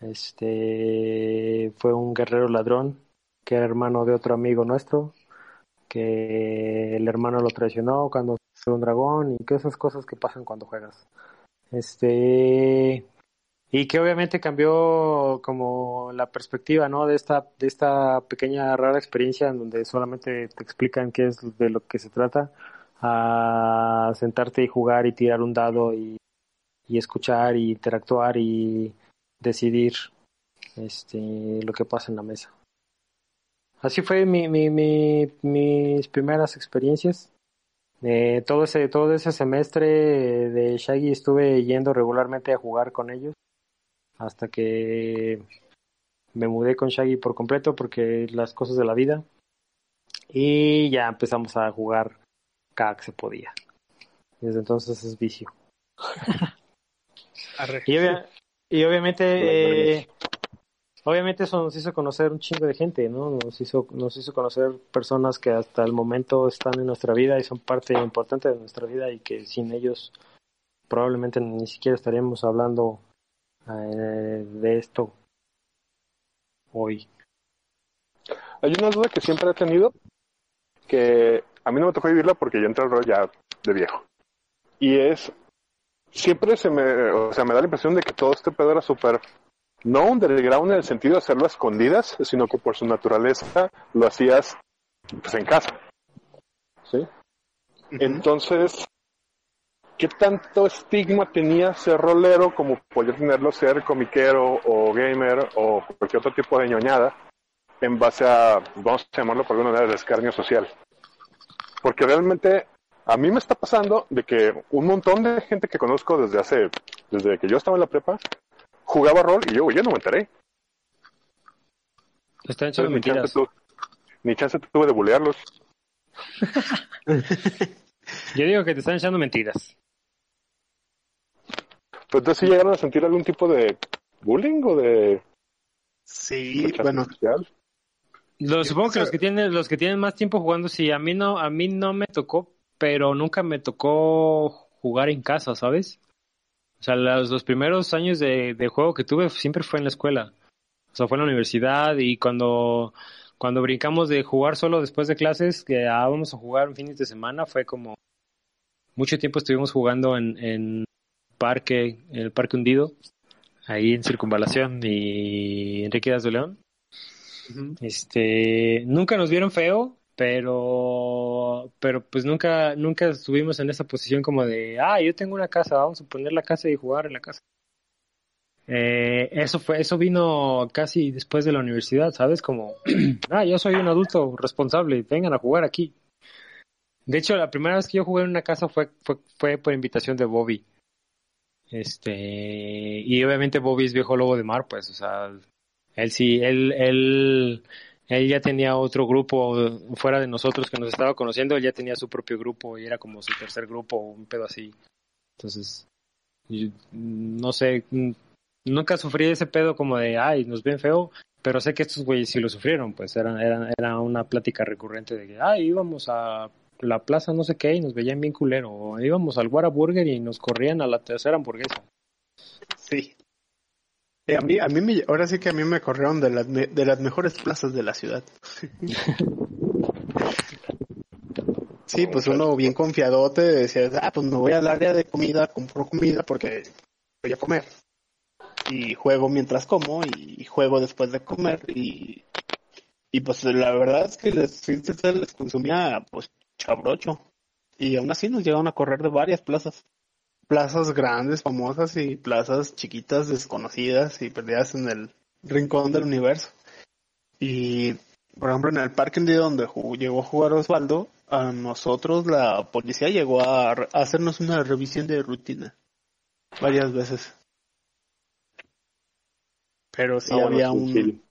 Este fue un guerrero ladrón que era hermano de otro amigo nuestro que el hermano lo traicionó cuando fue un dragón y que esas cosas que pasan cuando juegas. Este y que obviamente cambió como la perspectiva, ¿no? De esta de esta pequeña rara experiencia en donde solamente te explican qué es de lo que se trata a sentarte y jugar y tirar un dado y, y escuchar y interactuar y decidir este lo que pasa en la mesa. Así fue mi, mi, mi, mis primeras experiencias. Eh, todo ese todo ese semestre de Shaggy estuve yendo regularmente a jugar con ellos hasta que me mudé con Shaggy por completo porque las cosas de la vida y ya empezamos a jugar cada que se podía. Desde entonces es vicio. y, y, obviamente, eh, obviamente eso nos hizo conocer un chingo de gente, ¿no? Nos hizo, nos hizo conocer personas que hasta el momento están en nuestra vida y son parte importante de nuestra vida y que sin ellos probablemente ni siquiera estaríamos hablando eh, de esto hoy. Hay una duda que siempre he tenido, que a mí no me tocó vivirla porque yo entré al rol ya de viejo. Y es, siempre se me, o sea, me da la impresión de que todo este pedo era súper, no underground en el sentido de hacerlo a escondidas, sino que por su naturaleza lo hacías pues en casa. ¿Sí? Entonces, ¿qué tanto estigma tenía ser rolero como podía tenerlo ser comiquero o gamer o cualquier otro tipo de ñoñada en base a, vamos a llamarlo por alguna manera, de escarnio social? Porque realmente a mí me está pasando de que un montón de gente que conozco desde hace, desde que yo estaba en la prepa, jugaba rol y yo, yo no me enteré. Están echando mentiras. ni chance tuve de bulearlos. yo digo que te están echando mentiras. Pero entonces, ¿sí llegaron a sentir algún tipo de bullying o de... Sí, bueno. Los, supongo que los que tienen los que tienen más tiempo jugando sí a mí no a mí no me tocó pero nunca me tocó jugar en casa, ¿sabes? O sea, los, primeros años de, juego que tuve siempre fue en la escuela. O sea, fue en la universidad y cuando, cuando brincamos de jugar solo después de clases, que vamos a jugar un fin de semana, fue como mucho tiempo estuvimos jugando en, en parque, en el parque hundido, ahí en Circunvalación y Enrique de León. Este, nunca nos vieron feo, pero pero pues nunca nunca estuvimos en esa posición como de ah yo tengo una casa vamos a poner la casa y jugar en la casa eh, eso fue eso vino casi después de la universidad sabes como ah yo soy un adulto responsable vengan a jugar aquí de hecho la primera vez que yo jugué en una casa fue fue fue por invitación de Bobby. Este y obviamente Bobby es viejo lobo de mar pues o sea él sí él él él ya tenía otro grupo fuera de nosotros que nos estaba conociendo, él ya tenía su propio grupo y era como su tercer grupo, un pedo así. Entonces, no sé, nunca sufrí ese pedo como de, ay, nos ven feo, pero sé que estos güeyes sí lo sufrieron, pues era, era, era una plática recurrente de que, ay, íbamos a la plaza no sé qué y nos veían bien culero, o íbamos al Burger y nos corrían a la tercera hamburguesa. Sí. Eh, a mí, a mí me, ahora sí que a mí me corrieron de las, de las mejores plazas de la ciudad. sí, pues uno bien confiadote decía, ah, pues me voy al área de comida, compro comida porque voy a comer. Y juego mientras como y juego después de comer y, y pues la verdad es que les, les consumía pues chabrocho. Y aún así nos llegaron a correr de varias plazas plazas grandes, famosas y plazas chiquitas, desconocidas y perdidas en el rincón del universo. Y, por ejemplo, en el parque donde llegó a jugar Osvaldo, a nosotros la policía llegó a, hacernos una revisión de rutina varias veces. Pero sí había un...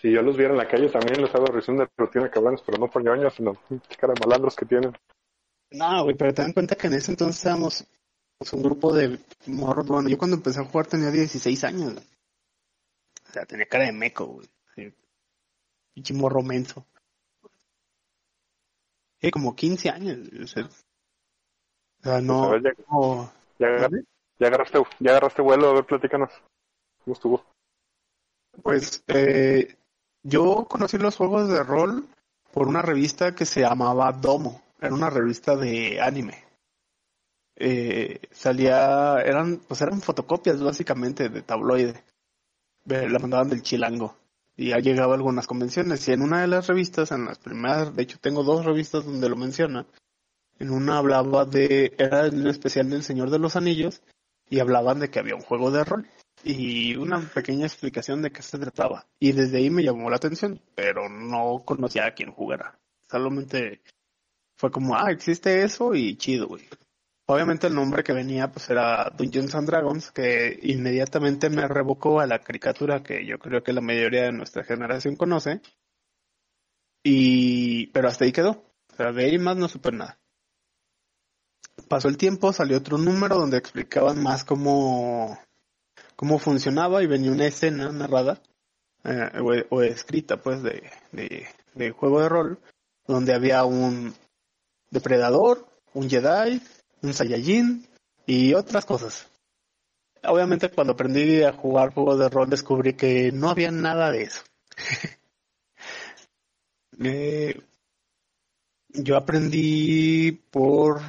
Si yo los viera en la calle también les hago revisión de rutina cabrones, pero no por ñoños, sino cara de malandros que tienen. No, güey, pero ten en cuenta que en ese entonces éramos pues, un grupo de morros. Bueno, yo cuando empecé a jugar tenía 16 años. O sea, tenía cara de meco, güey. Pinche morro menso. Eh, como 15 años. O sea, no. Pues, ya, ya, agarraste, ya agarraste vuelo, a ver, platícanos. ¿Cómo estuvo? Pues, eh, yo conocí los juegos de rol por una revista que se llamaba Domo. Era una revista de anime. Eh, salía, eran, pues eran fotocopias básicamente de tabloide. La mandaban del chilango. Y ha llegado a algunas convenciones. Y en una de las revistas, en las primeras, de hecho tengo dos revistas donde lo menciona. En una hablaba de, era el especial del Señor de los Anillos. Y hablaban de que había un juego de rol. Y una pequeña explicación de qué se trataba. Y desde ahí me llamó la atención, pero no conocía a quién jugara. Solamente fue como, ah, existe eso y chido, güey. Obviamente el nombre que venía pues era Dungeons and Dragons, que inmediatamente me revocó a la caricatura que yo creo que la mayoría de nuestra generación conoce. Y, pero hasta ahí quedó. O sea, de ahí más no supe nada. Pasó el tiempo, salió otro número donde explicaban más cómo, cómo funcionaba y venía una escena narrada eh, o, escrita pues de, de juego de rol donde había un depredador, un Jedi, un Saiyajin y otras cosas. Obviamente cuando aprendí a jugar juegos de rol descubrí que no había nada de eso. Eh, yo aprendí por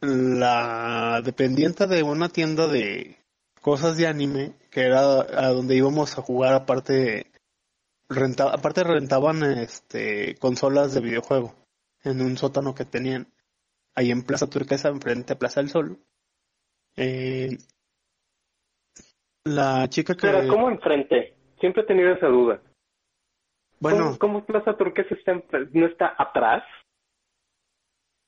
la dependiente de una tienda de cosas de anime que era a donde íbamos a jugar aparte renta, aparte rentaban este consolas de videojuego en un sótano que tenían ahí en Plaza Turquesa, enfrente a Plaza del Sol. Eh, la chica que... Pero, ¿cómo enfrente? Siempre he tenido esa duda. Bueno... ¿Cómo, Plaza Turquesa está no está atrás?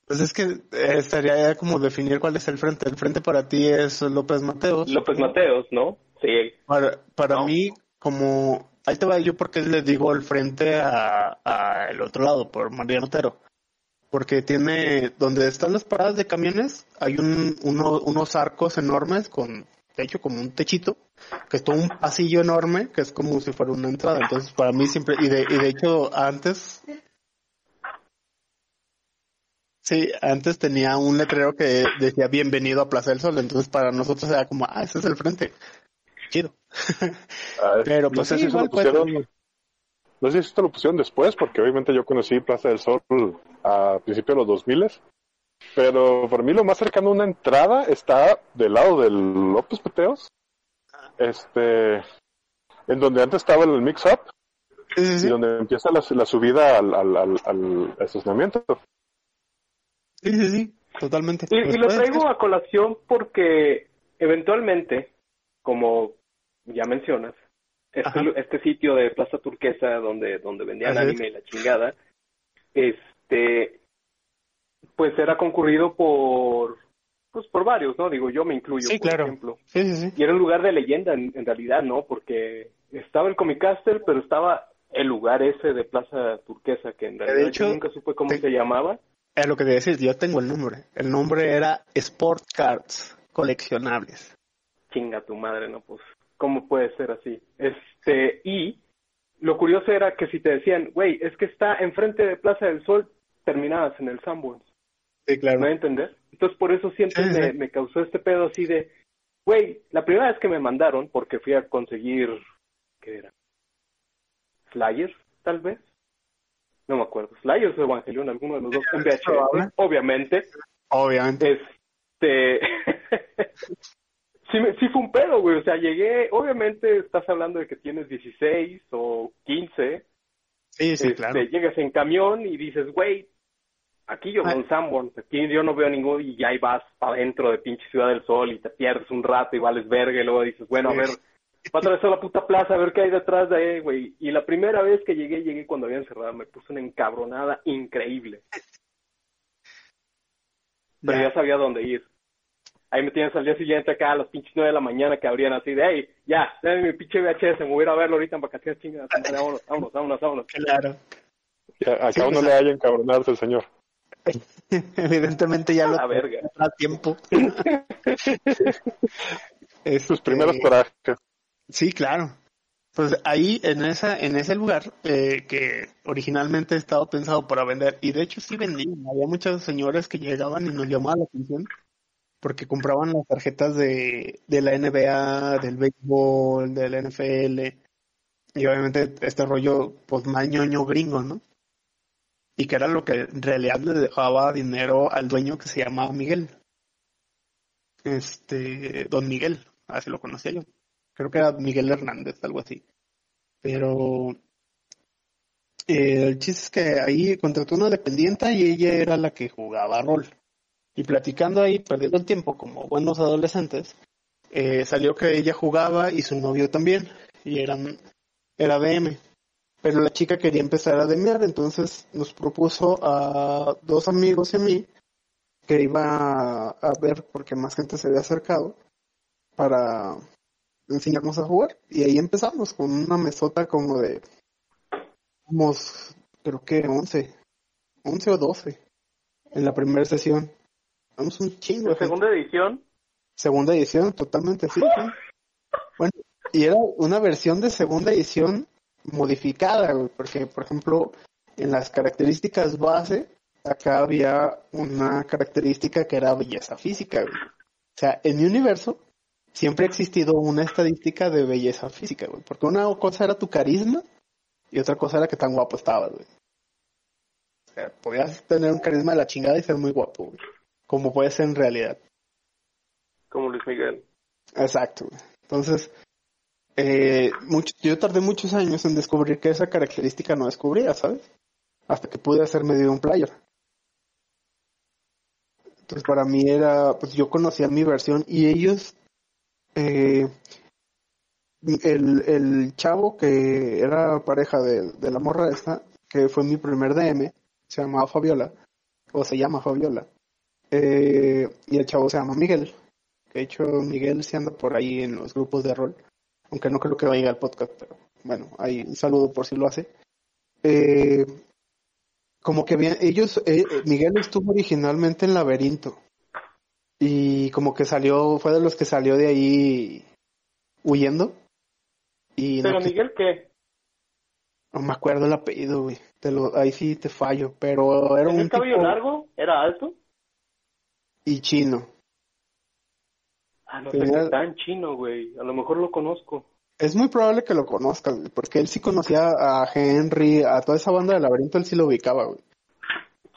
Pues es que eh, estaría como definir cuál es el frente. El frente para ti es López Mateos. López Mateos, ¿no? Sí. Para, para mí, como... Ahí te va yo porque le digo el frente a, a el otro lado, por María Otero porque tiene, donde están las paradas de camiones, hay un, uno, unos arcos enormes con, de hecho, como un techito, que es todo un pasillo enorme, que es como si fuera una entrada. Entonces, para mí siempre, y de, y de hecho, antes, sí, antes tenía un letrero que decía bienvenido a Plaza del Sol, entonces para nosotros era como, ah, ese es el frente. Chido. Ah, Pero pues sí, igual, no sé si esto lo pusieron después, porque obviamente yo conocí Plaza del Sol a principios de los 2000 pero por mí lo más cercano a una entrada está del lado del López Peteos, este, en donde antes estaba el mix-up, y donde empieza la, subida al, al, estacionamiento. Sí, sí, sí, totalmente. Y, lo traigo a colación porque eventualmente, como ya mencionas, este, este, sitio de Plaza Turquesa donde, donde vendían anime y la chingada, este, pues era concurrido por, pues por varios, ¿no? Digo, yo me incluyo, por ejemplo. Y era un lugar de leyenda en, realidad, ¿no? Porque estaba el Comic Castle, pero estaba el lugar ese de Plaza Turquesa, que en realidad yo nunca supe cómo se llamaba. Es lo que te decir, yo tengo el nombre. El nombre era Sport Cards Coleccionables. Chinga tu madre, no, pues. ¿Cómo puede ser así? Este, y lo curioso era que si te decían, güey, es que está enfrente de Plaza del Sol, terminadas en el Sanborns. Sí, claro. ¿Me entender? Entonces por eso siempre me, me, causó este pedo así de, güey, la primera vez que me mandaron, porque fui a conseguir, ¿qué era? Flyers, tal vez. No me acuerdo. Flyers o Evangelion, alguno de los dos. Un VHS, obviamente. Obviamente. Este. sí, sí fue un pedo, güey. O sea, llegué, obviamente estás hablando de que tienes 16 o 15. Sí, sí, claro. Este, llegas en camión y dices, güey, aquí yo veo un Sanborns, aquí yo no veo ningún, y ya ahí vas para adentro de pinche Ciudad del Sol y te pierdes un rato y vales verga y luego dices, bueno, a ver, va a atravesar la puta plaza a ver qué hay detrás de ahí, güey. Y la primera vez que llegué, llegué cuando habían cerrado, me puse una encabronada increíble. Pero ya sabía dónde ir. Ahí me tienes al día siguiente acá a las pinches nueve de la mañana que abrían así de, hey, ya, dame mi pinche VHS, me voy a ir a verlo ahorita en vacaciones chingadas. Vámonos, vámonos, vámonos, vámonos. Claro. acá uno le haya encabronarse el señor. Evidentemente ya lo verga. a tiempo. Sus primeros este, corajes. Sí, claro. Pues ahí, en esa, en ese lugar, eh, que originalmente estaba pensado para vender, y de hecho sí vendían, había muchos señores que llegaban y nos llamaban la atención, porque compraban las tarjetas de, de la NBA, del béisbol, del NFL, y obviamente este rollo, pues más ñoño gringo, ¿no? Y que era lo que en realidad le dejaba dinero al dueño que se llamaba Miguel. Este, Don Miguel, así lo conocía yo. Creo que era Miguel Hernández, algo así. Pero eh, el chiste es que ahí contrató una dependiente y ella era la que jugaba rol. Y platicando ahí, perdiendo el tiempo como buenos adolescentes, eh, salió que ella jugaba y su novio también, y eran, era BM. pero la chica quería empezar a demear, entonces nos propuso a dos amigos y a mí que iba a ver porque más gente se había acercado para enseñarnos a jugar. Y ahí empezamos con una mesota como de, unos, creo que 11, 11 o 12 en la primera sesión. Vamos un chingo. ¿La segunda edición? Segunda edición, totalmente, sí. Bueno, y era una versión de segunda edición modificada, porque, por ejemplo, en las características base, acá había una característica que era belleza física. O sea, en mi universo siempre ha existido una estadística de belleza física, güey. Porque una cosa era tu carisma y otra cosa era que tan guapo estabas, güey. O sea, podías tener un carisma de la chingada y ser muy guapo, güey. Como puede ser en realidad. Como Luis Miguel. Exacto. Entonces, eh, mucho, yo tardé muchos años en descubrir que esa característica no descubría, ¿sabes? Hasta que pude hacer medio un player. Entonces para mí era, pues yo conocía mi versión y ellos, eh, el, el chavo que era pareja de, de la morra esta, que fue mi primer DM, se llamaba Fabiola, o se llama Fabiola, eh, y el chavo se llama Miguel, que de hecho Miguel se anda por ahí en los grupos de rol, aunque no creo que vaya al podcast, pero bueno, ahí un saludo por si lo hace. Eh, como que bien, ellos, eh, Miguel estuvo originalmente en Laberinto y como que salió, fue de los que salió de ahí huyendo. Y ¿Pero no, Miguel qué? no me acuerdo el apellido, güey. Te lo, ahí sí te fallo, pero era ¿Tenía un el cabello tipo largo? ¿Era alto? Y chino. Ah, no tan chino, güey. A lo mejor lo conozco. Es muy probable que lo conozcas, güey, porque él sí conocía a Henry, a toda esa banda de Laberinto, él sí lo ubicaba, güey.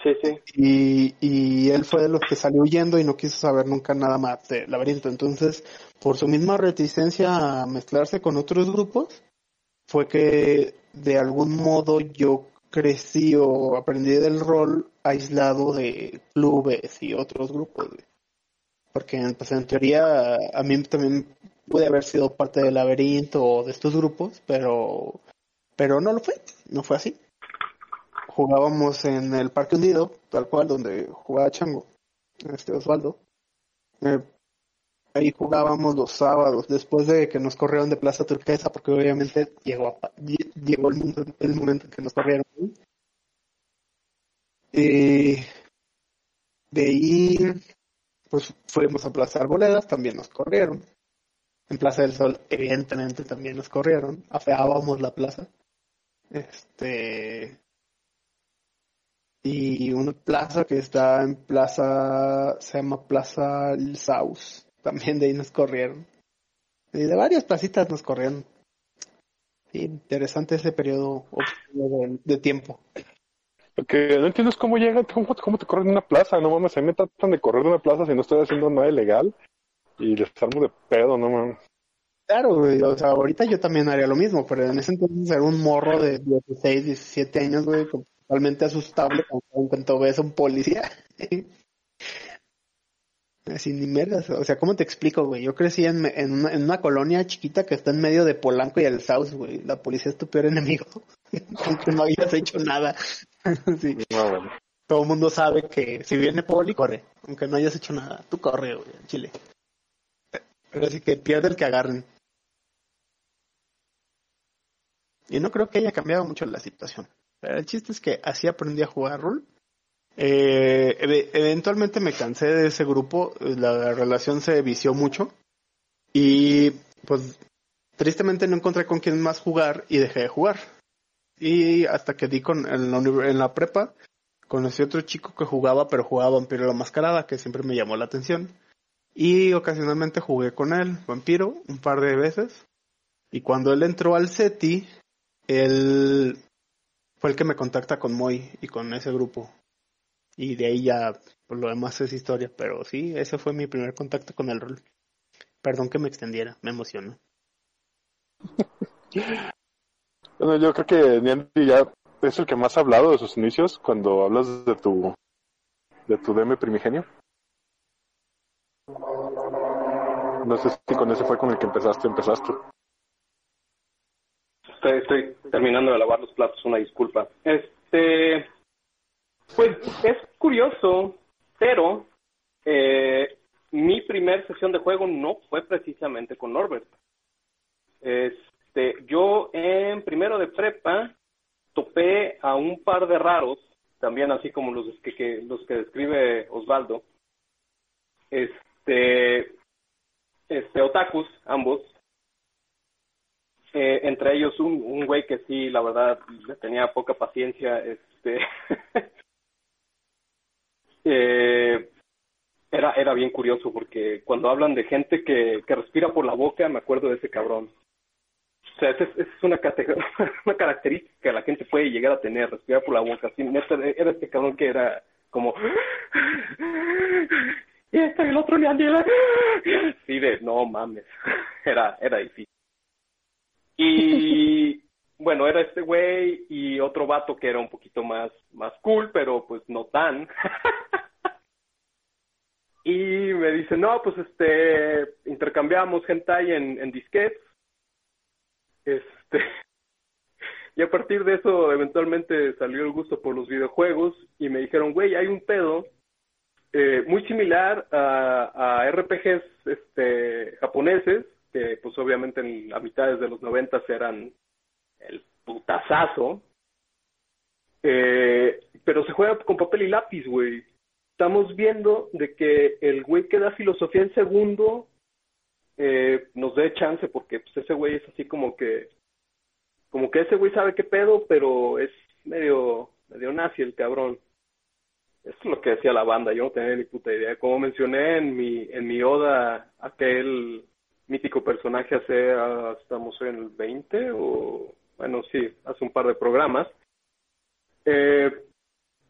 Sí, sí. Y, y él fue de los que salió huyendo y no quiso saber nunca nada más de Laberinto. Entonces, por su misma reticencia a mezclarse con otros grupos, fue que de algún modo yo crecí o aprendí del rol aislado de clubes y otros grupos. Porque pues, en teoría a mí también pude haber sido parte del laberinto o de estos grupos, pero, pero no lo fue, no fue así jugábamos en el Parque Hundido, tal cual, donde jugaba Chango, este Osvaldo. Eh, ahí jugábamos los sábados, después de que nos corrieron de Plaza Turquesa, porque obviamente llegó, llegó el, mundo- el momento en que nos corrieron. Y de ahí, pues fuimos a Plaza Arboledas, también nos corrieron. En Plaza del Sol, evidentemente, también nos corrieron. Afeábamos la plaza. Este, y una plaza que está en plaza, se llama Plaza El Saus. También de ahí nos corrieron. Y de varias placitas nos corrieron. Sí, interesante ese periodo de, de tiempo. Lo que no entiendo es cómo llega, cómo, cómo te corren de una plaza, no mames, a mí me tratan de correr de una plaza si no estoy haciendo nada ilegal y les armo de pedo, no mames. Claro, güey, o sea, ahorita yo también haría lo mismo, pero en ese entonces era un morro de 16, 17 años, güey, totalmente asustable cuando en cuanto ves a un policía. Así ni merdas, o sea, ¿cómo te explico, güey? Yo crecí en, en, una, en una colonia chiquita que está en medio de Polanco y el South, güey. La policía es tu peor enemigo, aunque no hayas hecho nada. sí. No, bueno. Todo el mundo sabe que si viene Poli, corre, aunque no hayas hecho nada. Tú corre, güey, en Chile. Pero así que pierde el que agarren. Y no creo que haya cambiado mucho la situación. Pero el chiste es que así aprendí a jugar rol. Eh, eve- eventualmente me cansé de ese grupo, la relación se vició mucho y pues tristemente no encontré con quién más jugar y dejé de jugar. Y hasta que di con en la, en la prepa, conocí otro chico que jugaba, pero jugaba Vampiro la Mascarada, que siempre me llamó la atención. Y ocasionalmente jugué con él, Vampiro, un par de veces. Y cuando él entró al SETI, él fue el que me contacta con Moy y con ese grupo. Y de ahí ya, por lo demás es historia. Pero sí, ese fue mi primer contacto con el rol. Perdón que me extendiera, me emocionó. Bueno, yo creo que Niandy ya es el que más ha hablado de sus inicios cuando hablas de tu de tu DM primigenio. No sé si con ese fue con el que empezaste, empezaste. Estoy, estoy terminando de lavar los platos, una disculpa. Este, pues es curioso, pero eh, mi primer sesión de juego no fue precisamente con Norbert. Este, yo en primero de prepa topé a un par de raros, también así como los que, que los que describe Osvaldo. Este, este otakus, ambos. Eh, entre ellos un, un güey que sí, la verdad, tenía poca paciencia, este, eh, era, era bien curioso porque cuando hablan de gente que, que respira por la boca, me acuerdo de ese cabrón. O sea, esa es, es una, una característica que la gente puede llegar a tener, respirar por la boca. Era este cabrón que era como... Y este el otro le. Sí, de, no mames. Era, era difícil. Y bueno, era este güey y otro vato que era un poquito más, más cool, pero pues no tan. y me dice, no, pues este, intercambiamos hentai en, en disquetes. Este, y a partir de eso eventualmente salió el gusto por los videojuegos y me dijeron, güey, hay un pedo eh, muy similar a, a RPGs este, japoneses, que pues obviamente en la mitad de los noventas eran el putazazo, eh, pero se juega con papel y lápiz, güey. Estamos viendo de que el güey que da filosofía en segundo eh, nos dé chance porque pues ese güey es así como que como que ese güey sabe qué pedo pero es medio medio nazi el cabrón. Eso es lo que decía la banda yo no tenía ni puta idea. Como mencioné en mi en mi oda aquel mítico personaje hace ah, estamos en el 20 o bueno sí hace un par de programas eh,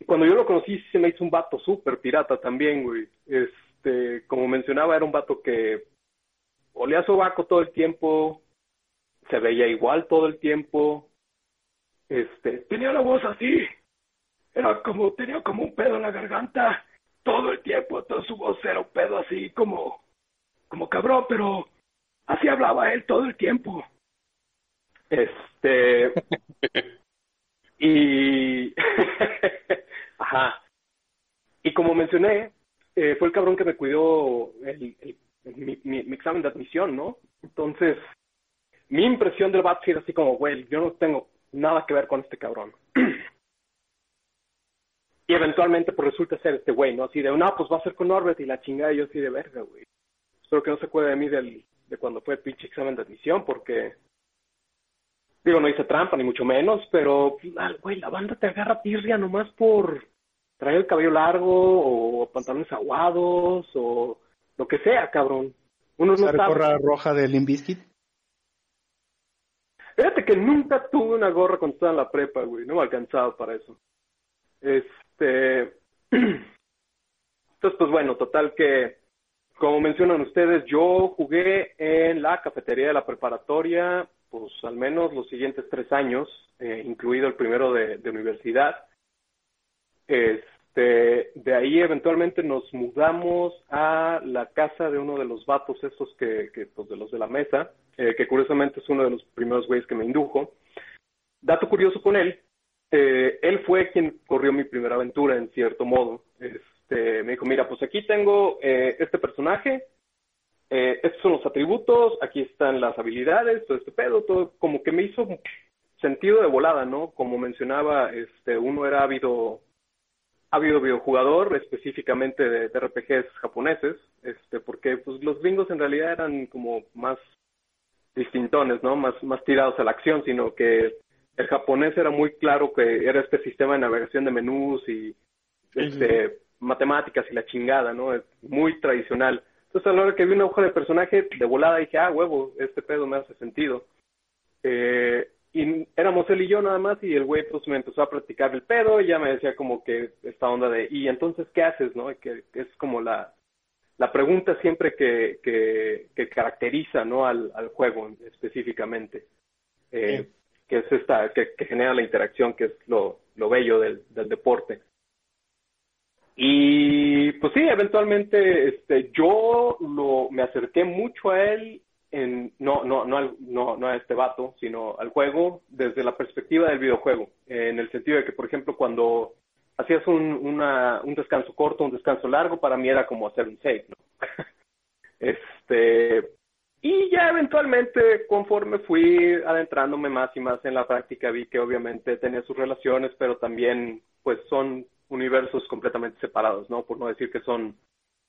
cuando yo lo conocí se me hizo un vato súper pirata también, güey. Este, como mencionaba, era un vato que olía sobaco todo el tiempo, se veía igual todo el tiempo, este, tenía la voz así, era como, tenía como un pedo en la garganta todo el tiempo, toda su voz era un pedo así como, como cabrón, pero así hablaba él todo el tiempo. Este, y Ajá. Y como mencioné, eh, fue el cabrón que me cuidó el, mi, mi, examen de admisión, ¿no? Entonces, mi impresión del vato era así como, güey, yo no tengo nada que ver con este cabrón. y eventualmente, pues resulta ser este güey, ¿no? Así de, no, pues va a ser con Norbert y la chingada, y yo así de verga, güey. Espero que no se acuerde de mí del, de cuando fue el pinche examen de admisión, porque digo, no hice trampa, ni mucho menos, pero, güey, la banda te agarra pirria nomás por traer el cabello largo, o pantalones aguados, o lo que sea, cabrón. Uno no sabe. gorra roja de Limbiskit? Fíjate que nunca tuve una gorra con toda la prepa, güey, no me alcanzaba para eso. Este... Entonces, pues bueno, total que, como mencionan ustedes, yo jugué en la cafetería de la preparatoria pues al menos los siguientes tres años, eh, incluido el primero de, universidad. Este, de ahí eventualmente nos mudamos a la casa de uno de los vatos estos que, que pues de los de la mesa, eh, que curiosamente es uno de los primeros güeyes que me indujo. Dato curioso con él, eh, él fue quien corrió mi primera aventura en cierto modo. Este, me dijo, mira, pues aquí tengo este personaje, eh, estos son los atributos, aquí están las habilidades, todo este pedo, todo como que me hizo sentido de volada, ¿no? Como mencionaba, este, uno era ávido, ávido videojugador, específicamente de, RPGs japoneses, este, porque pues los gringos en realidad eran como más distintones, ¿no? Más, más tirados a la acción, sino que el japonés era muy claro que era este sistema de navegación de menús y este, matemáticas y la chingada, ¿no? Es muy tradicional. Entonces a la hora que vi una hoja de personaje, de volada dije, ah, huevo, este pedo me hace sentido. Eh, y éramos él y yo nada más y el güey pues me empezó a practicar el pedo y ya me decía como que esta onda de, y entonces, ¿qué haces? no Que, es como la, la pregunta siempre que, que, que caracteriza no al, al juego específicamente. Eh, que es esta, que, que genera la interacción, que es lo, lo bello del, del deporte. Y pues sí, eventualmente este, yo lo, me acerqué mucho a él en, no, no, no, al, no, no a este vato, sino al juego desde la perspectiva del videojuego, en el sentido de que, por ejemplo, cuando hacías un, una, un descanso corto, un descanso largo, para mí era como hacer un save, ¿no? este, y ya eventualmente, conforme fui adentrándome más y más en la práctica, vi que obviamente tenía sus relaciones, pero también, pues, son universos completamente separados, ¿no? Por no decir que son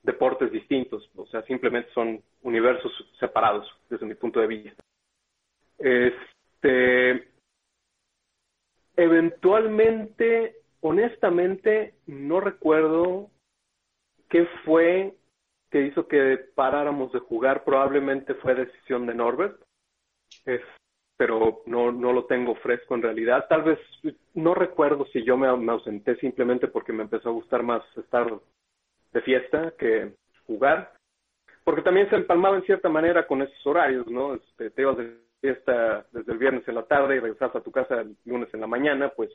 deportes distintos, o sea, simplemente son universos separados desde mi punto de vista. Este, eventualmente, honestamente, no recuerdo qué fue que hizo que paráramos de jugar, probablemente fue decisión de Norbert, pero no, no lo tengo fresco en realidad. Tal vez, no recuerdo si yo me ausenté simplemente porque me empezó a gustar más estar de fiesta que jugar, porque también se empalmaba en cierta manera con esos horarios, ¿no? Este, te ibas de fiesta desde el viernes en la tarde y regresabas a tu casa el lunes en la mañana, pues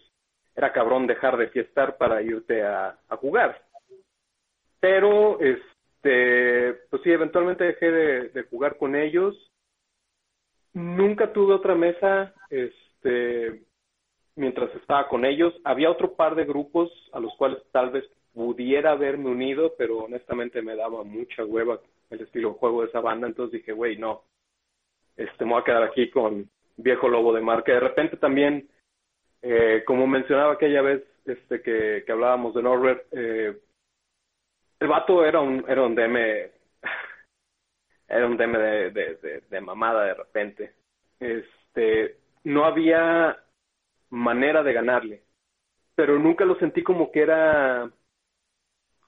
era cabrón dejar de fiestar para irte a, jugar. Pero, este, pues sí, eventualmente dejé de, de jugar con ellos. Nunca tuve otra mesa, este, mientras estaba con ellos. Había otro par de grupos a los cuales tal vez pudiera haberme unido, pero honestamente me daba mucha hueva el estilo juego de esa banda, entonces dije, güey, no, este, me voy a quedar aquí con viejo lobo de marca. De repente también, eh, como mencionaba aquella vez este, que, que hablábamos de Norbert, eh, el vato era un, era un DM, era un DM de, de, de mamada de repente. Este, no había manera de ganarle, pero nunca lo sentí como que era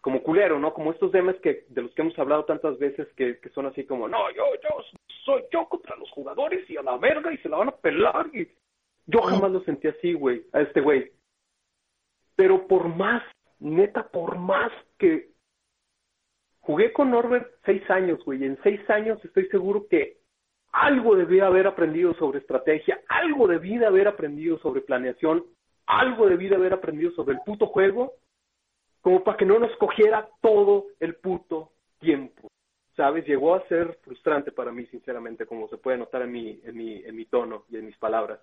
como culero, ¿no? Como estos temas que de los que hemos hablado tantas veces que, que son así como, no, yo, yo soy yo contra los jugadores y a la verga y se la van a pelar y yo jamás lo sentí así, güey, a este güey. Pero por más, neta, por más que jugué con Norbert seis años, güey, y en seis años estoy seguro que algo debía haber aprendido sobre estrategia, algo debía haber aprendido sobre planeación, algo debía haber aprendido sobre el puto juego como para que no nos cogiera todo el puto tiempo. ¿Sabes? Llegó a ser frustrante para mí, sinceramente, como se puede notar en mi, en mi, en mi tono y en mis palabras.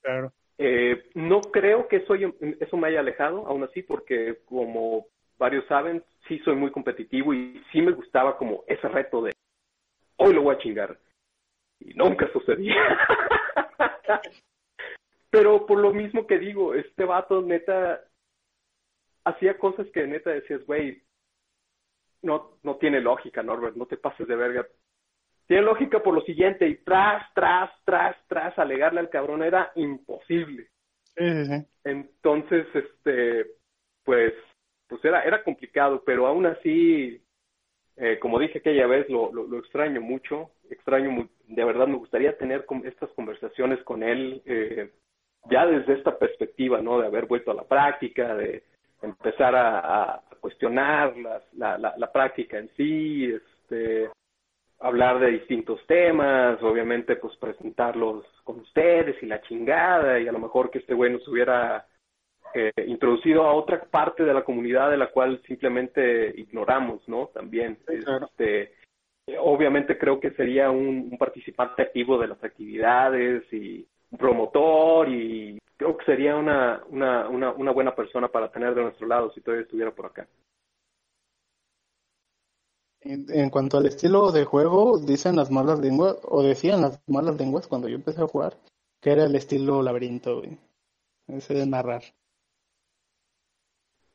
Claro. Eh, no creo que eso, eso me haya alejado, aún así, porque como varios saben, sí soy muy competitivo y sí me gustaba como ese reto de hoy lo voy a chingar. Y nunca sucedía. Pero por lo mismo que digo, este vato neta hacía cosas que neta decías, güey, no, no tiene lógica, Norbert, no te pases de verga. Tiene lógica por lo siguiente, y tras, tras, tras, tras, alegarle al cabrón era imposible. Entonces, este, pues, pues era, era complicado, pero aún así, eh, como dije aquella vez, lo, lo, extraño mucho, extraño, de verdad me gustaría tener estas conversaciones con él, eh, ya desde esta perspectiva, ¿no? De haber vuelto a la práctica, de, empezar a, cuestionar la, la, la, práctica en sí, este, hablar de distintos temas, obviamente pues presentarlos con ustedes y la chingada, y a lo mejor que este güey nos hubiera eh, introducido a otra parte de la comunidad de la cual simplemente ignoramos, ¿no? También. Este, obviamente creo que sería un, un participante activo de las actividades y un promotor y creo que sería una, una, una, una buena persona para tener de nuestro lado si todavía estuviera por acá. En, cuanto al estilo de juego, dicen las malas lenguas, o decían las malas lenguas cuando yo empecé a jugar, que era el estilo laberinto, Ese de narrar.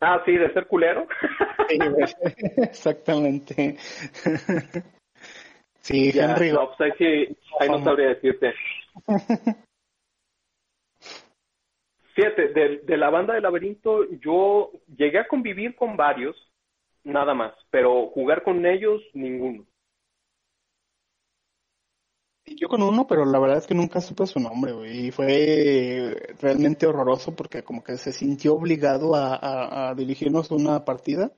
Ah, sí, de ser culero. exactamente. sí, Henry. No, pues ahí sí, ahí no sabría decirte. Fíjate, de, de la banda de laberinto yo llegué a convivir con varios, nada más, pero jugar con ellos, ninguno. Yo con uno, pero la verdad es que nunca supe su nombre, güey. Y fue realmente horroroso porque como que se sintió obligado a, a, dirigirnos una partida.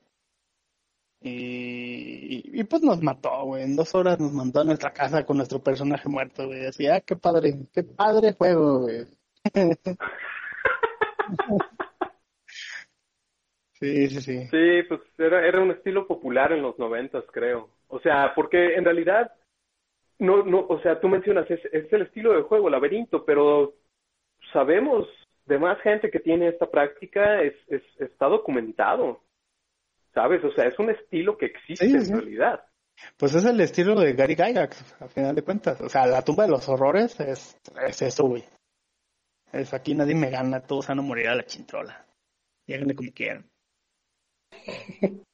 Y, y, pues nos mató, güey. En dos horas nos mandó a nuestra casa con nuestro personaje muerto, güey. Así, ah, qué padre, qué padre juego, güey. Sí, sí, sí. Sí, pues era, era un estilo popular en los noventas, creo. O sea, porque en realidad no, no, o sea, tú mencionas, es, es el estilo de juego, laberinto, pero sabemos de más gente que tiene esta práctica, es, es, está documentado, ¿sabes? O sea, es un estilo que existe en realidad. Pues es el estilo de Gary Gygax, a final de cuentas. O sea, la tumba de los horrores es, es eso, güey. Es aquí nadie me gana, todos van a morir a la chintrola. Lléguenle como quieran.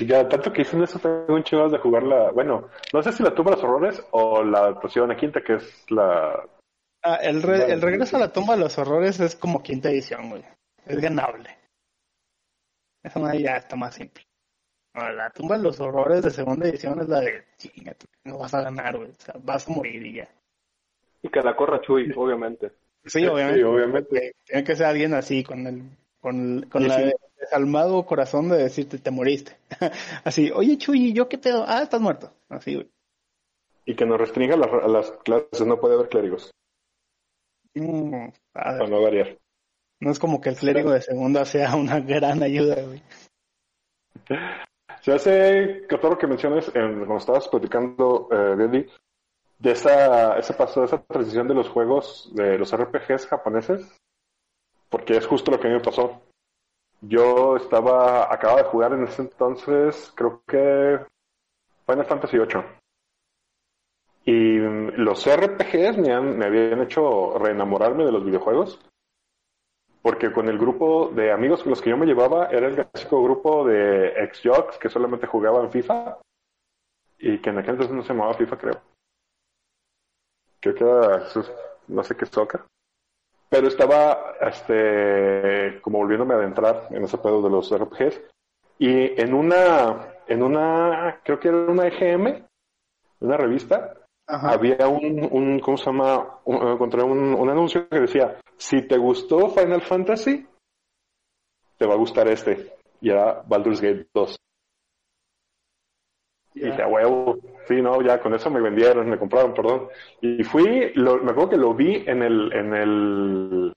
ya tanto que dicen eso, tengo un chingo de jugarla. Bueno, no sé si la tumba de los horrores o la adaptación a quinta, que es la. Ah, el, el regreso a la tumba de los horrores es como quinta edición, güey. Es ganable. Esa madre ya está más simple. La tumba de los horrores de segunda edición es la de chinga, no vas a ganar, güey. O sea, vas a morir y ya. Y que la corra Chuy, obviamente. Sí, obviamente. Tiene que ser alguien así, con el, con, con la desalmado corazón de decirte, te moriste. así, oye Chuy, ¿yo qué pedo? Ah, estás muerto. Así, güey. Y que nos restringa las, clases, no puede haber clérigos. Mm, Para no variar. No es como que el clérigo de segunda sea una gran ayuda, güey. Se hace que todo lo que mencionas en, cuando estabas platicando, eh, de esa, ese paso, de esa transición de los juegos, de los RPGs japoneses, porque es justo lo que a mí me pasó. Yo estaba, acababa de jugar en ese entonces, creo que Final Fantasy VIII. Y los RPGs me, han, me habían hecho reenamorarme de los videojuegos. Porque con el grupo de amigos con los que yo me llevaba era el clásico grupo de ex-jocks que solamente jugaban FIFA. Y que en aquel entonces no se llamaba FIFA, creo creo que era, no sé qué soccer. Pero estaba, este, como volviéndome a adentrar en ese pedo de los RPGs. Y en una, en una, creo que era una EGM, una revista, había un, un, ¿cómo se llama? encontré un, un anuncio que decía, si te gustó Final Fantasy, te va a gustar este. Y era Baldur's Gate 2. Y dije, huevo, sí, no, ya con eso me vendieron, me compraron, perdón. Y fui, lo, me acuerdo que lo vi en el, en el,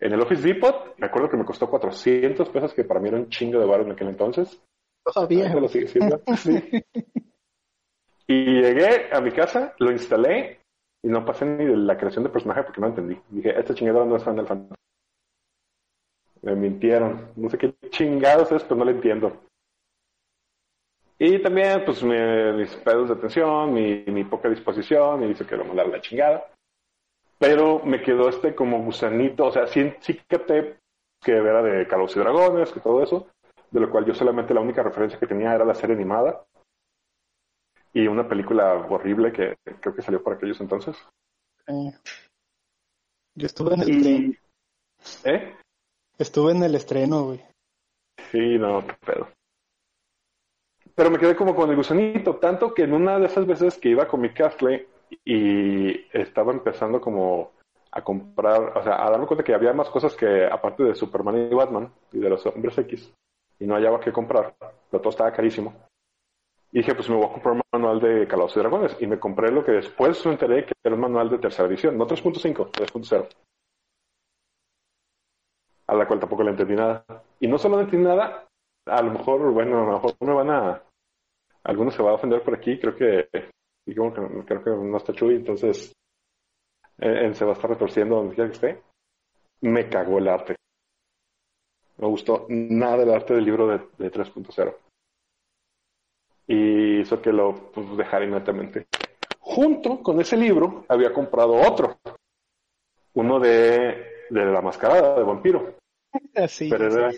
en el Office Depot, me acuerdo que me costó 400 pesos, que para mí era un chingo de barro en aquel entonces. Todavía. Lo sigue siendo. sí. Y llegué a mi casa, lo instalé y no pasé ni de la creación de personaje porque no entendí. Dije, esta chingadora no es Final Fantasy. Me mintieron. No sé qué chingados es, pero no lo entiendo. Y también, pues, mis pedos de atención, mi, mi poca disposición, y hizo que lo mandara la chingada. Pero me quedó este como gusanito, o sea, sí, sí capté que era de Carlos y Dragones, que todo eso, de lo cual yo solamente la única referencia que tenía era la serie animada y una película horrible que creo que salió por aquellos entonces. Yo estuve en el estreno. ¿Eh? Estuve en el estreno, güey. Sí, no, qué pedo pero me quedé como con el gusanito, tanto que en una de esas veces que iba con mi Castle y estaba empezando como a comprar, o sea, a darme cuenta que había más cosas que aparte de Superman y Batman y de los hombres X, y no hallaba que comprar, pero todo estaba carísimo. Y dije, pues me voy a comprar un manual de Calabozos y Dragones. Y me compré lo que después me enteré que era un manual de tercera edición, no 3.5, 3.0. A la cual tampoco le entendí nada. Y no solo no entendí nada, a lo mejor, bueno, a lo mejor me van a. Algunos se van a ofender por aquí, creo que. Creo que no está Chuy, entonces. Eh, se va a estar retorciendo donde quiera que esté. Me cagó el arte. No me gustó nada del arte del libro de, de 3.0. Y hizo que lo pues, dejara inmediatamente. Junto con ese libro había comprado otro. Uno de, de la mascarada de vampiro. Así. Pero era,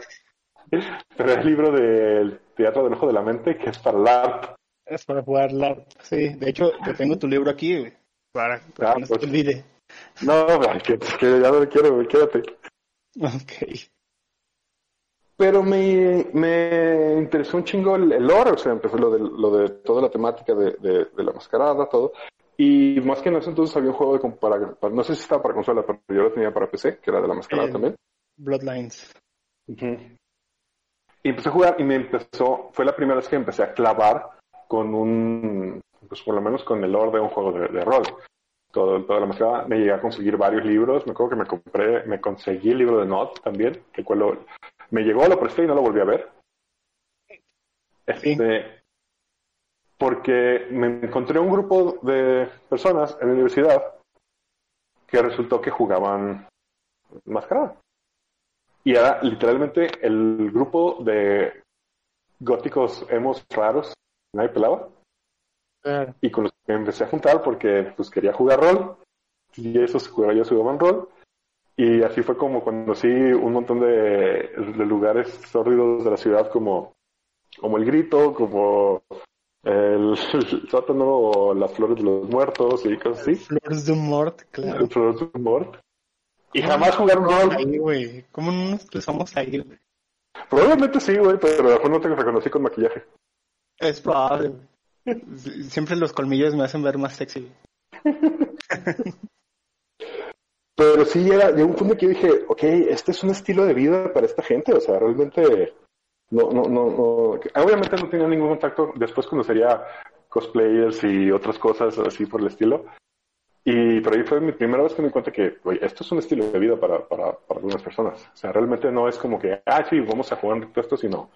pero el libro del Teatro del Ojo de la Mente, que es para LARP. Es para jugar LARP, sí. De hecho, yo tengo tu libro aquí, para, para ah, que no se te pues. olvide. No, que, que ya no lo quiero, quédate. Ok. Pero me, me interesó un chingo el, el lore, o sea, empezó lo de, lo de toda la temática de, de, de la mascarada, todo. Y más que en ese entonces había un juego de para, no sé si estaba para consola, pero yo lo tenía para PC, que era de la mascarada también. Bloodlines. Y empecé a jugar y me empezó, fue la primera vez que empecé a clavar con un, pues por lo menos con el lore de un juego de, rol. Todo, toda la mezcla, me llegué a conseguir varios libros, me acuerdo que me compré, me conseguí el libro de Not también, que cual me llegó, lo presté y no lo volví a ver. Este, porque me encontré un grupo de personas en la universidad que resultó que jugaban mascarada. Y era literalmente el grupo de góticos hemos raros, nadie pelaba. Y con los que empecé a juntar porque pues quería jugar rol. Y esos ellos jugaban rol. Y así fue como conocí un montón de, de lugares sórdidos de la ciudad como, como el grito, como el, sótano o las flores de los muertos y cosas así. Flores de Mort, claro. Flores de Mort. Y jamás jugaron rol. Ahí, güey. ¿Cómo no nos cruzamos ahí, güey? Probablemente sí, güey, pero después no te reconocí con maquillaje. Es probable, güey. Siempre los colmillos me hacen ver más sexy. pero sí, era, llegó un punto que yo dije, ok, este es un estilo de vida para esta gente, o sea, realmente no, no, no, no. obviamente no tenía ningún contacto, después conocería cosplayers y otras cosas así por el estilo, y por ahí fue mi primera vez que me di cuenta que, esto es un estilo de vida para, para, para algunas personas. O sea, realmente no es como que, ah, sí, vamos a jugar esto, sino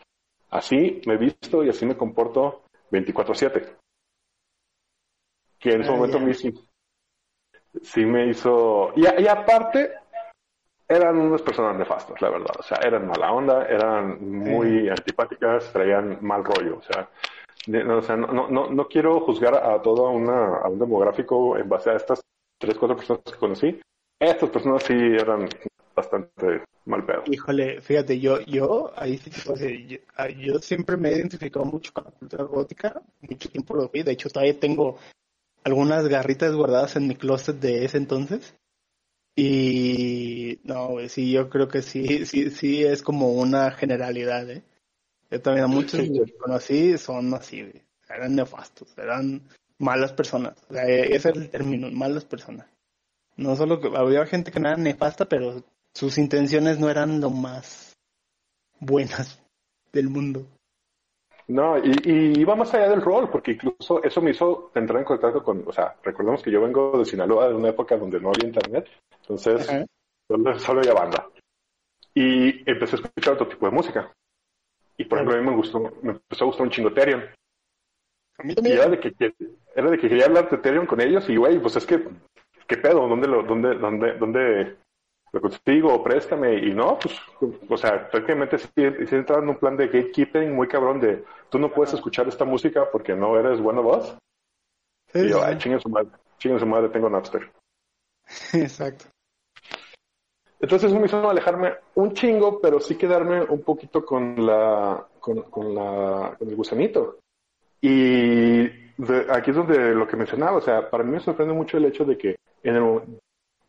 así me he visto y así me comporto 24-7. Que en ese momento me sí, sí me hizo... Y, y, aparte, eran unas personas nefastas, la verdad. O sea, eran mala onda, eran muy antipáticas, traían mal rollo. O sea, o no, no, no quiero juzgar a todo una, a un demográfico en base a estas tres, cuatro personas que conocí. Estas personas sí eran bastante mal pedo. Híjole, fíjate, yo, yo, ahí o sea, yo, yo, siempre me he identificado mucho con la cultura gótica, mucho tiempo lo vi, de hecho todavía tengo algunas garritas guardadas en mi closet de ese entonces. Y no, sí, yo creo que sí, sí, sí es como una generalidad, ¿eh? Yo también a muchos que conocí son así, eran nefastos, eran malas personas. O sea, e-, ese es el término, malas personas. No solo que había gente que no era nefasta, pero sus intenciones no eran lo más buenas del mundo. No, y, y iba más allá del rol, porque incluso eso me hizo entrar en contacto con, o sea, recordemos que yo vengo de Sinaloa, de una época donde no había internet, entonces solo, solo había banda. Y empecé a escuchar otro tipo de música. Y por ejemplo, a mí me gustó, me empezó a gustar un chingo Ethereum. A mí también. era de que, era de que quería hablar de Ethereum con ellos y, güey, pues es que, ¿qué pedo? ¿Dónde lo, dónde, dónde, dónde lo consigo? Préstame. Y no, pues, o sea, prácticamente sí, sí entraba en un plan de gatekeeping muy cabrón de, tú no puedes escuchar esta música porque no eres buena voz. y yo, ay, chingue su madre, chingue su madre, tengo Napster. Exacto. Entonces eso me hizo alejarme un chingo, pero sí quedarme un poquito con la, con, con la, con el gusanito. Y aquí es donde lo que mencionaba, o sea, para mí me sorprende mucho el hecho de que en el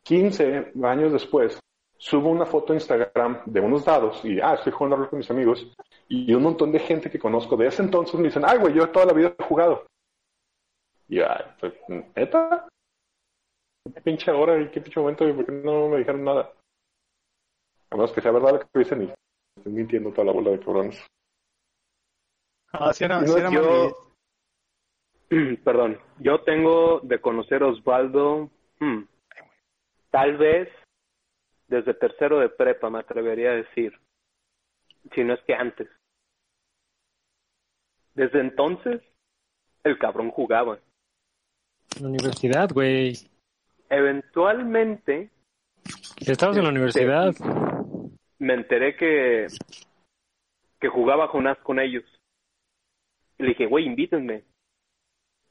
15 años después subo una foto en Instagram de unos dados y, ah, estoy jugando con mis amigos y un montón de gente que conozco de ese entonces me dicen, ay, güey, yo toda la vida he jugado. Y, ay, pues, ¿neta? ¿Qué pinche hora y qué pinche momento y por qué no me dijeron nada? A menos que sea verdad lo que dicen y estoy mintiendo toda la bola de cabrones. Ah, sí era, yo, Perdón, yo tengo de conocer a Osvaldo, hmm, tal vez desde tercero de prepa, me atrevería a decir, si no es que antes. Desde entonces, el cabrón jugaba. En la universidad, güey. Eventualmente. Estabas en la universidad me enteré que, que jugaba Jonás con ellos. Y le dije, güey, invítenme.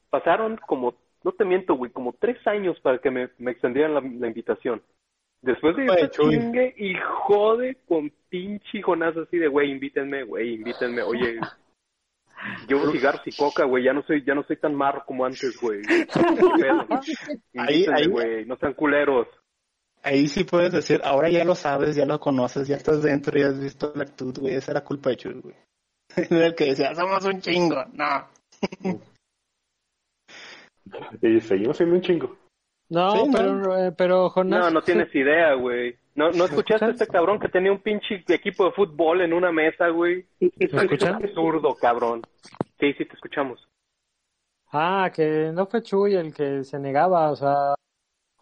Pasaron como, no te miento, güey, como tres años para que me, me extendieran la, invitación. Después de ese chingue y jode con pinche Jonás así de, güey, invítenme, güey, invítenme. Oye, Llevo cigarros y coca, güey. Ya no soy, ya no soy tan marro como antes, güey. ahí, ahí, güey. No sean culeros ahí sí puedes decir, ahora ya lo sabes, ya lo conoces, ya estás dentro, ya has visto la actitud, güey. Esa era culpa de Chuy, güey. Era el que decía, somos un chingo. No. y seguimos siendo un chingo. No, pero, eh, pero Jonás... No, no tienes idea, güey. ¿No, ¿No escuchaste a este cabrón que tenía un pinche equipo de fútbol en una mesa, güey? ¿Me escuchan? absurdo, cabrón. Sí, sí, te escuchamos. Ah, que no fue Chuy el que se negaba, o sea,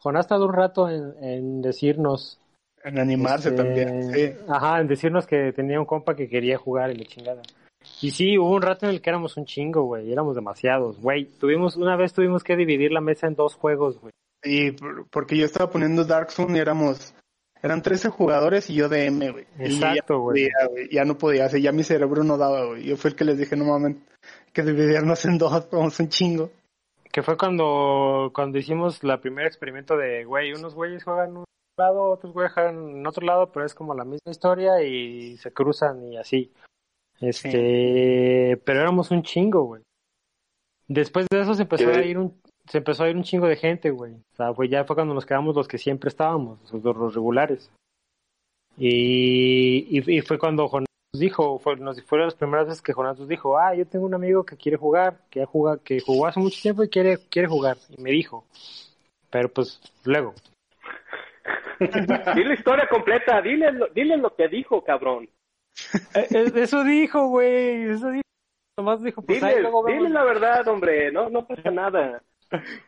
Jonás estado un rato en, decirnos. En animarse este, también, sí. Ajá, en decirnos que tenía un compa que quería jugar y le chingada. Y sí, hubo un rato en el que éramos un chingo, güey. Éramos demasiados, güey. Tuvimos, una vez tuvimos que dividir la mesa en dos juegos, güey. Y porque yo estaba poniendo Dark Zone y éramos, eran 13 jugadores y yo de M, güey. Exacto, güey. Ya, ya, no podía, así ya mi cerebro no daba, güey. Yo fui el que les dije, no mames, que dividirnos en dos, vamos un chingo. Que fue cuando, cuando hicimos la primer experimento de, güey, unos güeyes juegan en un lado, otros güeyes juegan en otro lado, pero es como la misma historia y se cruzan y así. Este, pero éramos un chingo, güey. Después de eso se empezó a ir un, se empezó a ir un chingo de gente, güey. O sea, fue ya fue cuando nos quedamos los que siempre estábamos, los, los regulares. Y, y, fue cuando dijo, fue, nos, fueron las primeras veces que Jonás nos dijo, ah, yo tengo un amigo que quiere jugar, que juega, que jugó hace mucho tiempo y quiere, quiere jugar. Y me dijo, pero pues luego. dile la historia completa, dile, dile lo que dijo, cabrón. Eh, eh, eso dijo, güey, eso dijo. Nomás dijo, pues dile, la verdad, hombre, no, no pasa nada.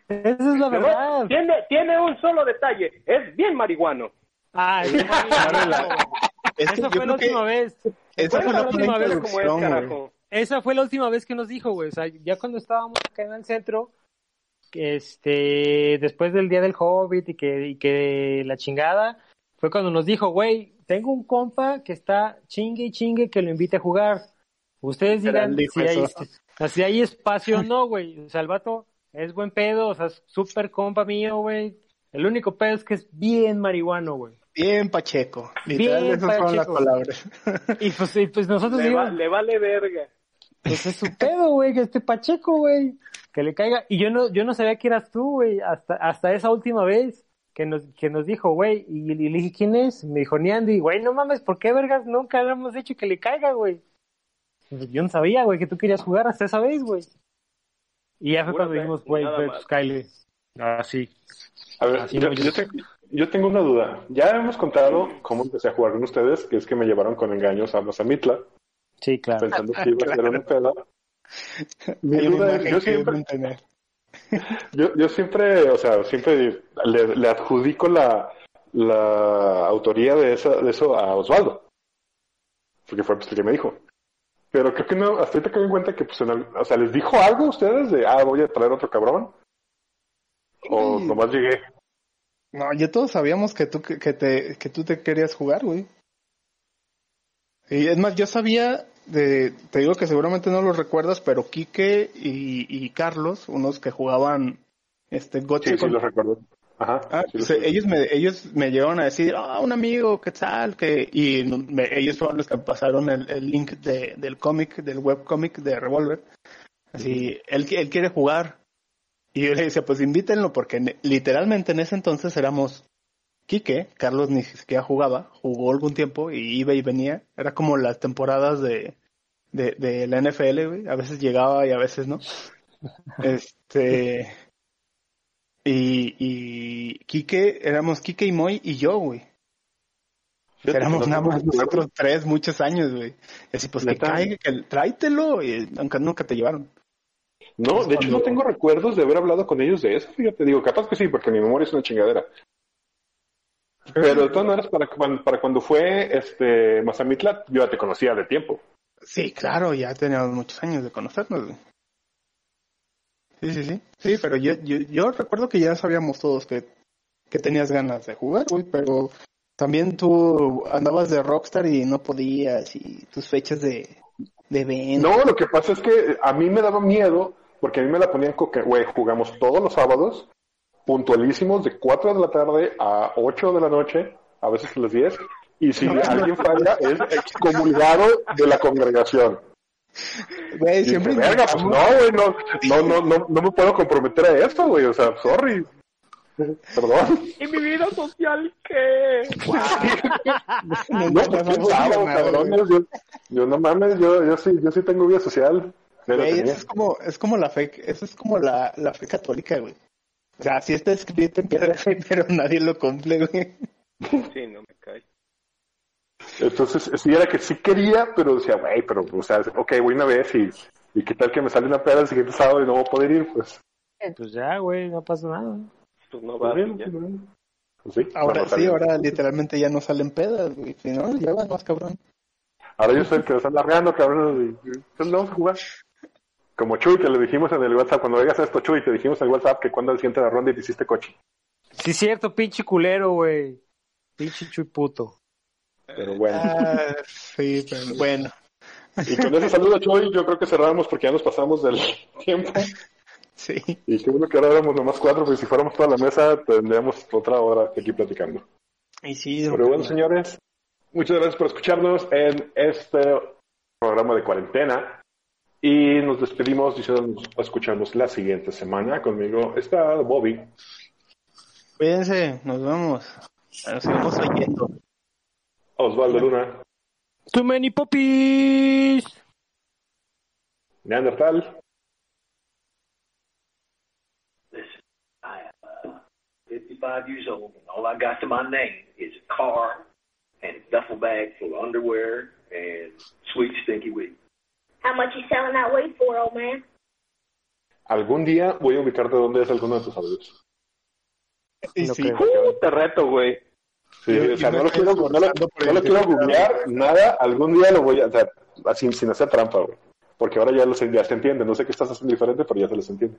Esa es la verdad. Tiene, tiene un solo detalle, es bien marihuano. Ah, es Esa fue la última vez. Esa fue la última vez como es, carajo. Esa fue la última vez que nos dijo, güey. O sea, ya cuando estábamos acá en el centro, este, después del día del Hobbit y que, y que la chingada, fue cuando nos dijo, güey, tengo un compa que está chingue y chingue que lo invite a jugar. Ustedes dirán si hay, si hay espacio o no, güey. O sea, el vato es buen pedo, o sea, es súper compa mío, güey. El único pedo es que es bien marihuano, güey. Bien pacheco. Bien pacheco. las palabras. Y pues, pues nosotros le, le vale verga. Pues es su pedo, güey, que esté pacheco, güey. Que le caiga. Y yo no, yo no sabía que eras tú, güey, hasta, hasta esa última vez que nos, que nos dijo, güey, y, le dije, ¿quién es? Me dijo, Niandi, güey, no mames, ¿por qué vergas nunca le hemos hecho que le caiga, güey? Pues yo no sabía, güey, que tú querías jugar hasta esa vez, güey. Y ya fue cuando dijimos, güey, pues Kyle. Ah, sí. A ver, yo, yo, tengo una duda. Ya hemos contado cómo empecé a jugar con ustedes, que es que me llevaron con engaños a Mazamitla. Sí, claro. Pensando que iba a ser una pela. Mi duda es, yo siempre, yo, yo siempre, o sea, siempre le, adjudico la, la autoría de, esa, de eso a Osvaldo. Porque fue pues, el que me dijo. Pero creo que no, hasta ahorita que me cuenta que, pues, o sea, ¿les dijo algo a ustedes de, ah, voy a traer otro cabrón? ¿O nomás llegué? No, ya todos sabíamos que tú, que, te, que tú te querías jugar, güey. Y es más, yo sabía de, te digo que seguramente no los recuerdas, pero Quique y, Carlos, unos que jugaban este Gotcha. Sí, sí los recuerdo. Ajá. Ah, pues, ellos me ellos me llegaron a decir, ah, un amigo, ¿qué tal? que Y ellos fueron los que pasaron el, link de, del cómic, del webcómic de Revolver. Así, él, él quiere jugar. Y yo le decía, pues invítenlo, porque literalmente en ese entonces éramos Quique, Carlos ni siquiera jugaba, jugó algún tiempo y iba y venía. Era como las temporadas de, de, de la NFL, güey. A veces llegaba y a veces no. este. Y, y Quique, éramos Quique y Moy y yo, güey. Éramos nada más nosotros tres muchos años, güey. Y así, pues que caiga, que tráetelo, y aunque nunca te llevaron. No, de hecho no tengo recuerdos de haber hablado con ellos de eso, fíjate, digo, capaz que sí, porque mi memoria es una chingadera. Pero de todas maneras, para, para cuando fue este Mazamitla, yo ya te conocía de tiempo. Sí, claro, ya teníamos muchos años de conocernos. Sí, sí, sí. Sí, pero yo, yo, recuerdo que ya sabíamos todos que, que tenías ganas de jugar, güey, pero también tú andabas de Rockstar y no podías, y tus fechas de, de venta. No, lo que pasa es que a mí me daba miedo, porque a mí me la ponían con que, güey, jugamos todos los sábados, puntualísimos de 4 de la tarde a 8 de la noche, a veces a las 10, y si alguien falla es excomulgado de la congregación. Güey, siempre. pues no, güey, no, no, no, no, no me puedo comprometer a esto, güey, o sea, sorry. Perdón. ¿Y mi vida social qué? no, no, cabrón, yo, yo, no mames, yo, yo sí, yo sí tengo vida social. Güey, eso es como, es como la fe, eso es como la, la fe católica, güey. O sea, sí está escrito en piedra, pero nadie lo cumple, güey. Sí, no me cae. Entonces, sí era que sí quería, pero decía, güey, pero, o sea, ok, voy una vez y, y qué tal que me sale una peda el siguiente sábado y no voy a poder ir, pues. Pues ya, güey, no pasa nada. Pues no va pues, pues sí, ahora sí, ahora literalmente ya no salen pedas, güey. Si no, ya van más cabrón. Ahora yo soy el que lo está largando, cabrón. Y, pues vamos a jugar. Como Chuy, que le dijimos en el WhatsApp, cuando veas esto, Chuy, te dijimos en el WhatsApp que cuando el siguiente la ronda y te hiciste coche. Sí, cierto, pinche culero, güey. Pinche Chuy puto. Pero bueno. Ah, sí, pero bueno. Y con ese saludo, Chuy, yo creo que cerramos porque ya nos pasamos del tiempo. Sí. Y qué bueno que ahora éramos nomás cuatro, porque si fuéramos toda la mesa, tendríamos otra hora aquí platicando. Y sí, Pero bueno, señores, muchas gracias por escucharnos en este programa de cuarentena. Y nos despedimos diciendo nos escuchamos la siguiente semana. Conmigo está Bobby. Cuídense, nos vemos. Nos seguimos oyendo. Osvaldo Luna, Too many puppies. Neandertal, Listen, I am uh, 55 years old, and all I got to my name is a car and a duffel bag full of underwear and sweet stinky weed. How much you selling that weed for, old man? algún día voy a ubicarte dónde es alguno de tus audios. Y No sí. creo. Uh, te reto, güey. Sí, Yo- o sea, no lo quiero, no lo, no lo quiero googlear, nada, algún día lo voy a, o sea, así, sin hacer trampa, güey. Porque ahora ya, los, ya se entiende, no sé qué estás haciendo diferente, pero ya se les entiende.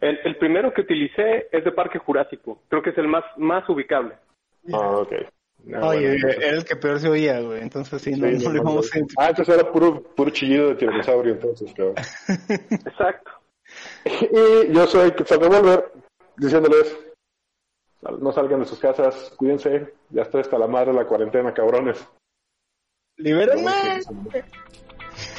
El, el primero que utilicé es de Parque Jurásico. Creo que es el más, más ubicable. Ah, ok. Ah, Oye, bueno, entonces- era el que peor se oía, güey. Entonces sí, no, Sí, no le no, vamos a. Ah, entonces era puro, puro chillido de tiranosaurio, entonces, cabrón. Exacto. Y yo soy Quetzal Revolver, diciéndoles, no salgan de sus casas, cuídense, ya está hasta la madre la cuarentena, cabrones. ¡Libérenme!